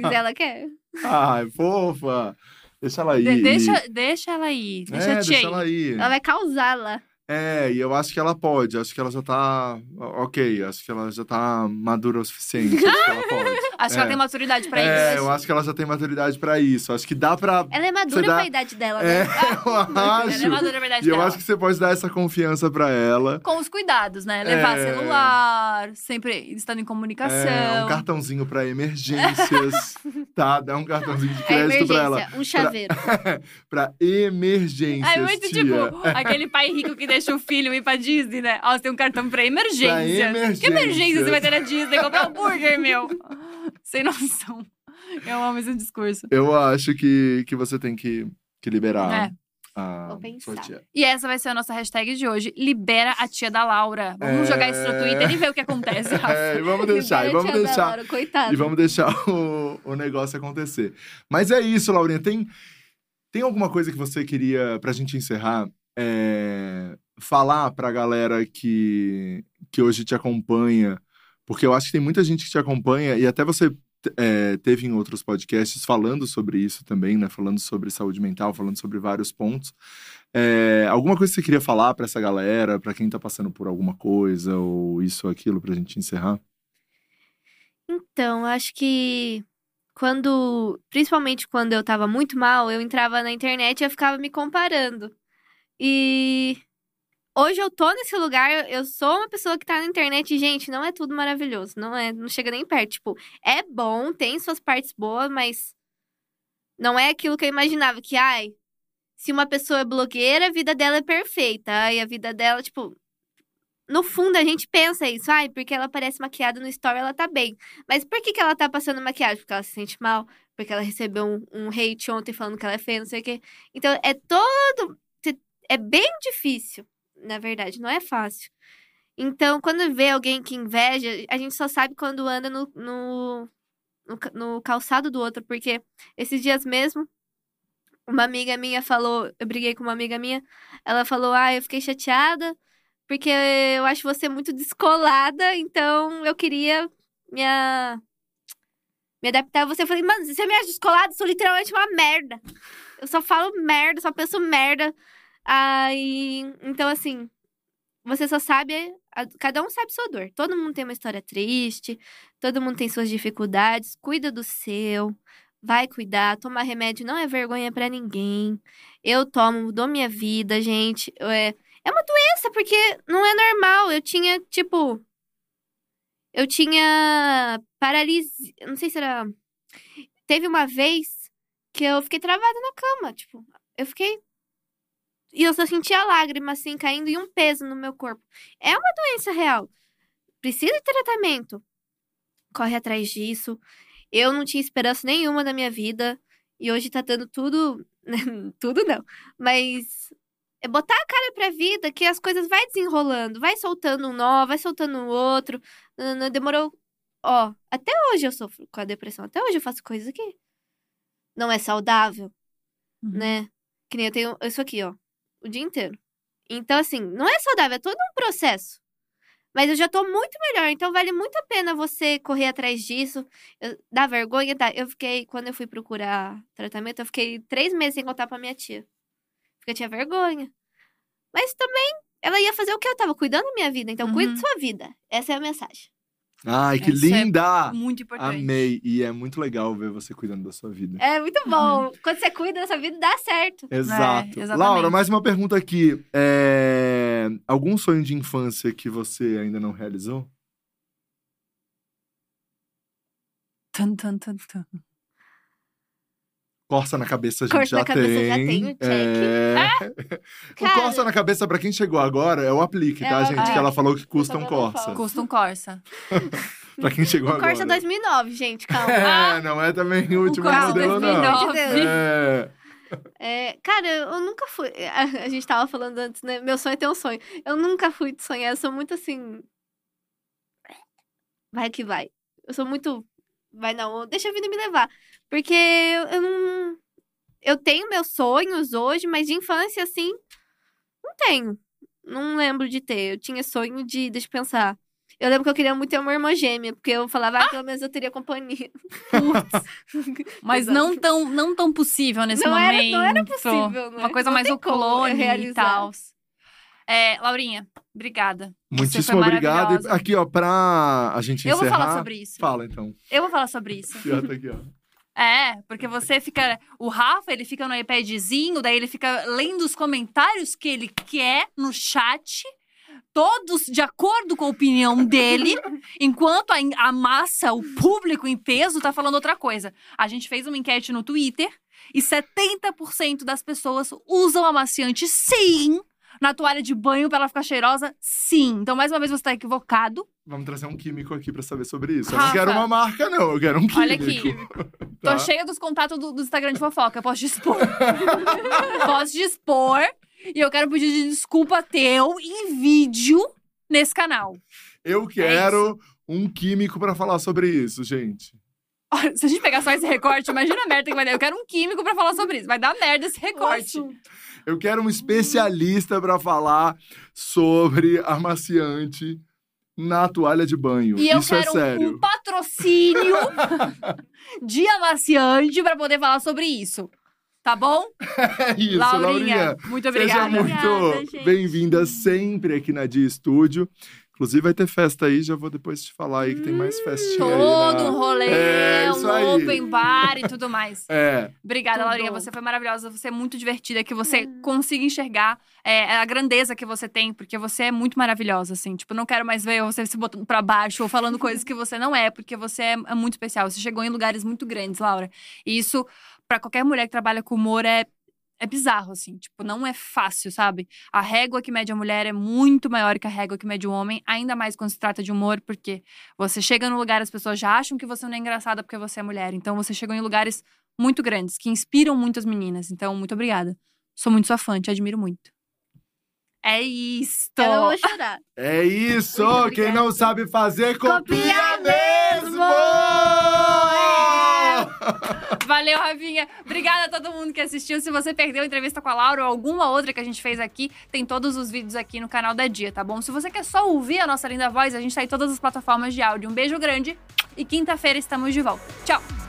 Mas ela quer. Ai, fofa! Deixa ela aí. De- deixa, deixa ela aí, deixa é, deixa aí. ela aí. Ela vai causar lá. É, e eu acho que ela pode. Acho que ela já tá. Ok, acho que ela já tá madura o suficiente. Acho que ela [LAUGHS] pode. Acho que É. ela tem maturidade pra é, isso. eu acho que ela já tem maturidade pra isso. Acho que dá pra. Ela é madura dá- pra idade dela, É, né? [LAUGHS] eu Ela acho. é madura, a verdade E eu dela. acho que você pode dar essa confiança pra ela. Com os cuidados, né? Levar É. celular, sempre estando em comunicação. É, um cartãozinho pra emergências, [LAUGHS] tá? Dá um cartãozinho de É crédito pra ela. emergência, um chaveiro. [LAUGHS] Pra emergências, É muito tia. tipo aquele pai rico que deixa o filho ir pra Disney, né? Ó, você tem um cartão pra emergência. Pra Que emergência emergências. você vai ter na Disney? Comprar hambúrguer, meu. [LAUGHS] Sem noção. Eu amo esse discurso. Eu acho que, que você tem que, que liberar É. a Vou sua pensar. tia. E essa vai ser a nossa hashtag de hoje. Libera a tia da Laura. Vamos É. jogar isso no Twitter e ver o que acontece. [LAUGHS] É, e vamos deixar, e vamos deixar. Laura. E vamos deixar o, o negócio acontecer. Mas é isso, Laurinha. Tem, tem alguma coisa que você queria, pra gente encerrar, é, falar pra galera que, que hoje te acompanha? Porque eu acho que tem muita gente que te acompanha, e até você é, teve em outros podcasts falando sobre isso também, né? Falando sobre saúde mental, falando sobre vários pontos. É, alguma coisa que você queria falar pra essa galera, pra quem tá passando por alguma coisa, ou isso ou aquilo, pra gente encerrar? Então, acho que quando, principalmente quando eu tava muito mal, eu entrava na internet e eu ficava me comparando. E hoje eu tô nesse lugar, eu sou uma pessoa que tá na internet gente, não é tudo maravilhoso, não é, não chega nem perto. Tipo, é bom, tem suas partes boas, mas não é aquilo que eu imaginava que, ai, se uma pessoa é blogueira, a vida dela é perfeita. Ai, a vida dela, tipo, no fundo a gente pensa isso, ai, porque ela parece maquiada no story, ela tá bem. Mas por que, que ela tá passando maquiagem? Porque ela se sente mal, porque ela recebeu um, um hate ontem falando que ela é feia, não sei o quê. Então é todo. É bem difícil, na verdade, não é fácil. Então, quando vê alguém que inveja, a gente só sabe quando anda no, no, no, ca- no calçado do outro, porque esses dias mesmo, uma amiga minha falou, eu briguei com uma amiga minha, ela falou, ah, eu fiquei chateada porque eu acho você muito descolada, então eu queria me, a- me adaptar a você. Eu falei, mano, você me acha descolada, eu sou literalmente uma merda. Eu só falo merda, só penso merda. Aí, então, assim, você só sabe. Cada um sabe sua dor. Todo mundo tem uma história triste, todo mundo tem suas dificuldades. Cuida do seu. Vai cuidar. Tomar remédio não é vergonha pra ninguém. Eu tomo, mudou minha vida, gente. É, É uma doença, porque não é normal. Eu tinha, tipo. Eu tinha paralisia. Não sei se era. Teve uma vez que eu fiquei travada na cama. Tipo, eu fiquei. E eu só sentia lágrima, assim, caindo e um peso no meu corpo. É uma doença real. Precisa de tratamento. Corre atrás disso. Eu não tinha esperança nenhuma na minha vida. E hoje tá dando tudo. [LAUGHS] tudo não. Mas é botar a cara pra vida que as coisas vai desenrolando, vai soltando um nó, vai soltando um outro. Demorou. Ó, até hoje eu sofro com a depressão. Até hoje eu faço coisas que não é saudável, Uhum. né? Que nem eu tenho isso aqui, ó, o dia inteiro. Então, assim, não é saudável, é todo um processo. Mas eu já tô muito melhor, então vale muito a pena você correr atrás disso. Eu- dá vergonha, tá? Eu fiquei, quando eu fui procurar tratamento, eu fiquei três meses sem contar pra minha tia. Porque eu tinha vergonha. Mas também, ela ia fazer o que? Eu tava cuidando da minha vida, então Uhum. da sua vida. Essa é a mensagem. Ai, que Isso é linda! Muito importante. Amei. E é muito legal ver você cuidando da sua vida. É muito bom. Quando você cuida da sua vida, dá certo. Exato. É. Laura, mais uma pergunta aqui. É, Algum sonho de infância que você ainda não realizou? Tum, tum, tum, tum. Corsa na cabeça a gente Corsa já na cabeça tem. já tem, o check. É... o Cara- Corsa na cabeça, pra quem chegou agora, é o aplique, É tá, o gente? aplique. Que ela falou que custa um Corsa. Custa um Corsa. Pra quem chegou O agora. Corsa 2009, gente, calma. [LAUGHS] É, não é também o último Corsa modelo, não. 2009. É. É, cara, eu nunca fui. A, gente tava falando antes, né? Meu sonho é ter um sonho. Eu nunca fui de sonhar, eu sou muito assim. Vai que vai. Eu sou muito. Vai não, deixa a vida me levar. Porque eu, eu não. Eu tenho meus sonhos hoje, mas de infância, assim. Não tenho. Não lembro de ter. Eu tinha sonho de. Deixa eu pensar. Eu lembro que eu queria muito ter uma irmã gêmea, porque eu falava, ah, pelo menos eu teria companhia. [LAUGHS] Mas Exato. não tão, não tão possível nesse Não era- momento. não era possível, né? Uma coisa Não mais o clone e tal. É, Laurinha, obrigada. Muitíssimo obrigado. Maravilhosa. aqui, ó, pra a gente Eu vou encerrar. falar sobre isso. Fala, então. Eu vou falar sobre isso. Aqui, ó, tá aqui, ó. É, porque você fica. O Rafa, ele fica no iPadzinho, daí ele fica lendo os comentários que ele quer no chat, todos de acordo com a opinião dele, [LAUGHS] enquanto a, a massa, o público em peso, tá falando outra coisa. A gente fez uma enquete no Twitter e 70% das pessoas usam amaciante sim. Na toalha de banho pra ela ficar cheirosa, sim. Então, mais uma vez, você tá equivocado. Vamos trazer um químico aqui pra saber sobre isso. Eu não Rafa. quero uma marca, não. Eu quero um químico. Olha aqui. Tá? Tô cheia dos contatos do, do Instagram de fofoca, eu posso te expor. [LAUGHS] posso te expor. E eu quero pedir de desculpa teu em vídeo nesse canal. Eu quero um químico pra falar sobre isso, gente. Olha, se a gente pegar só esse recorte, imagina a merda que vai dar. Eu quero um químico pra falar sobre isso. Vai dar merda esse recorte. Eu quero um especialista pra falar sobre amaciante na toalha de banho. E eu isso é quero sério. um patrocínio [LAUGHS] de amaciante pra poder falar sobre isso. Tá bom? É isso, Laurinha, Laurinha. muito Seja obrigada. muito Obrigada, gente. bem-vinda sempre aqui na Dia Estúdio. Inclusive vai ter festa aí, já vou depois te falar aí que tem mais festinha aí. Todo na- um rolê, É, um aí. open bar e tudo mais. [LAUGHS] É, Obrigada, Tudo. Laurinha. Você foi maravilhosa. Você é muito divertida. Que você Hum. consiga enxergar é, a grandeza que você tem, porque você é muito maravilhosa, assim. Tipo, não quero mais ver você se botando pra baixo ou falando coisas que você não é, porque você é, é muito especial. Você chegou em lugares muito grandes, Laura. E isso, pra qualquer mulher que trabalha com humor, é. É bizarro, assim. Tipo, não é fácil, sabe? A régua que mede a mulher é muito maior que a régua que mede o homem, ainda mais quando se trata de humor, porque você chega no lugar, as pessoas já acham que você não é engraçada porque você é mulher. Então, você chegou em lugares muito grandes, que inspiram muitas meninas. Então, muito obrigada. Sou muito sua fã, te admiro muito. É isto! Eu não vou chorar. é isso. Quem não sabe fazer, copia, Copia mesmo! Valeu, Ravinha. Obrigada a todo mundo que assistiu. Se você perdeu a entrevista com a Laura ou alguma outra que a gente fez aqui, tem todos os vídeos aqui no canal da Dia, tá bom? Se você quer só ouvir a nossa linda voz, a gente tá em todas as plataformas de áudio. Um beijo grande e quinta-feira estamos de volta. Tchau!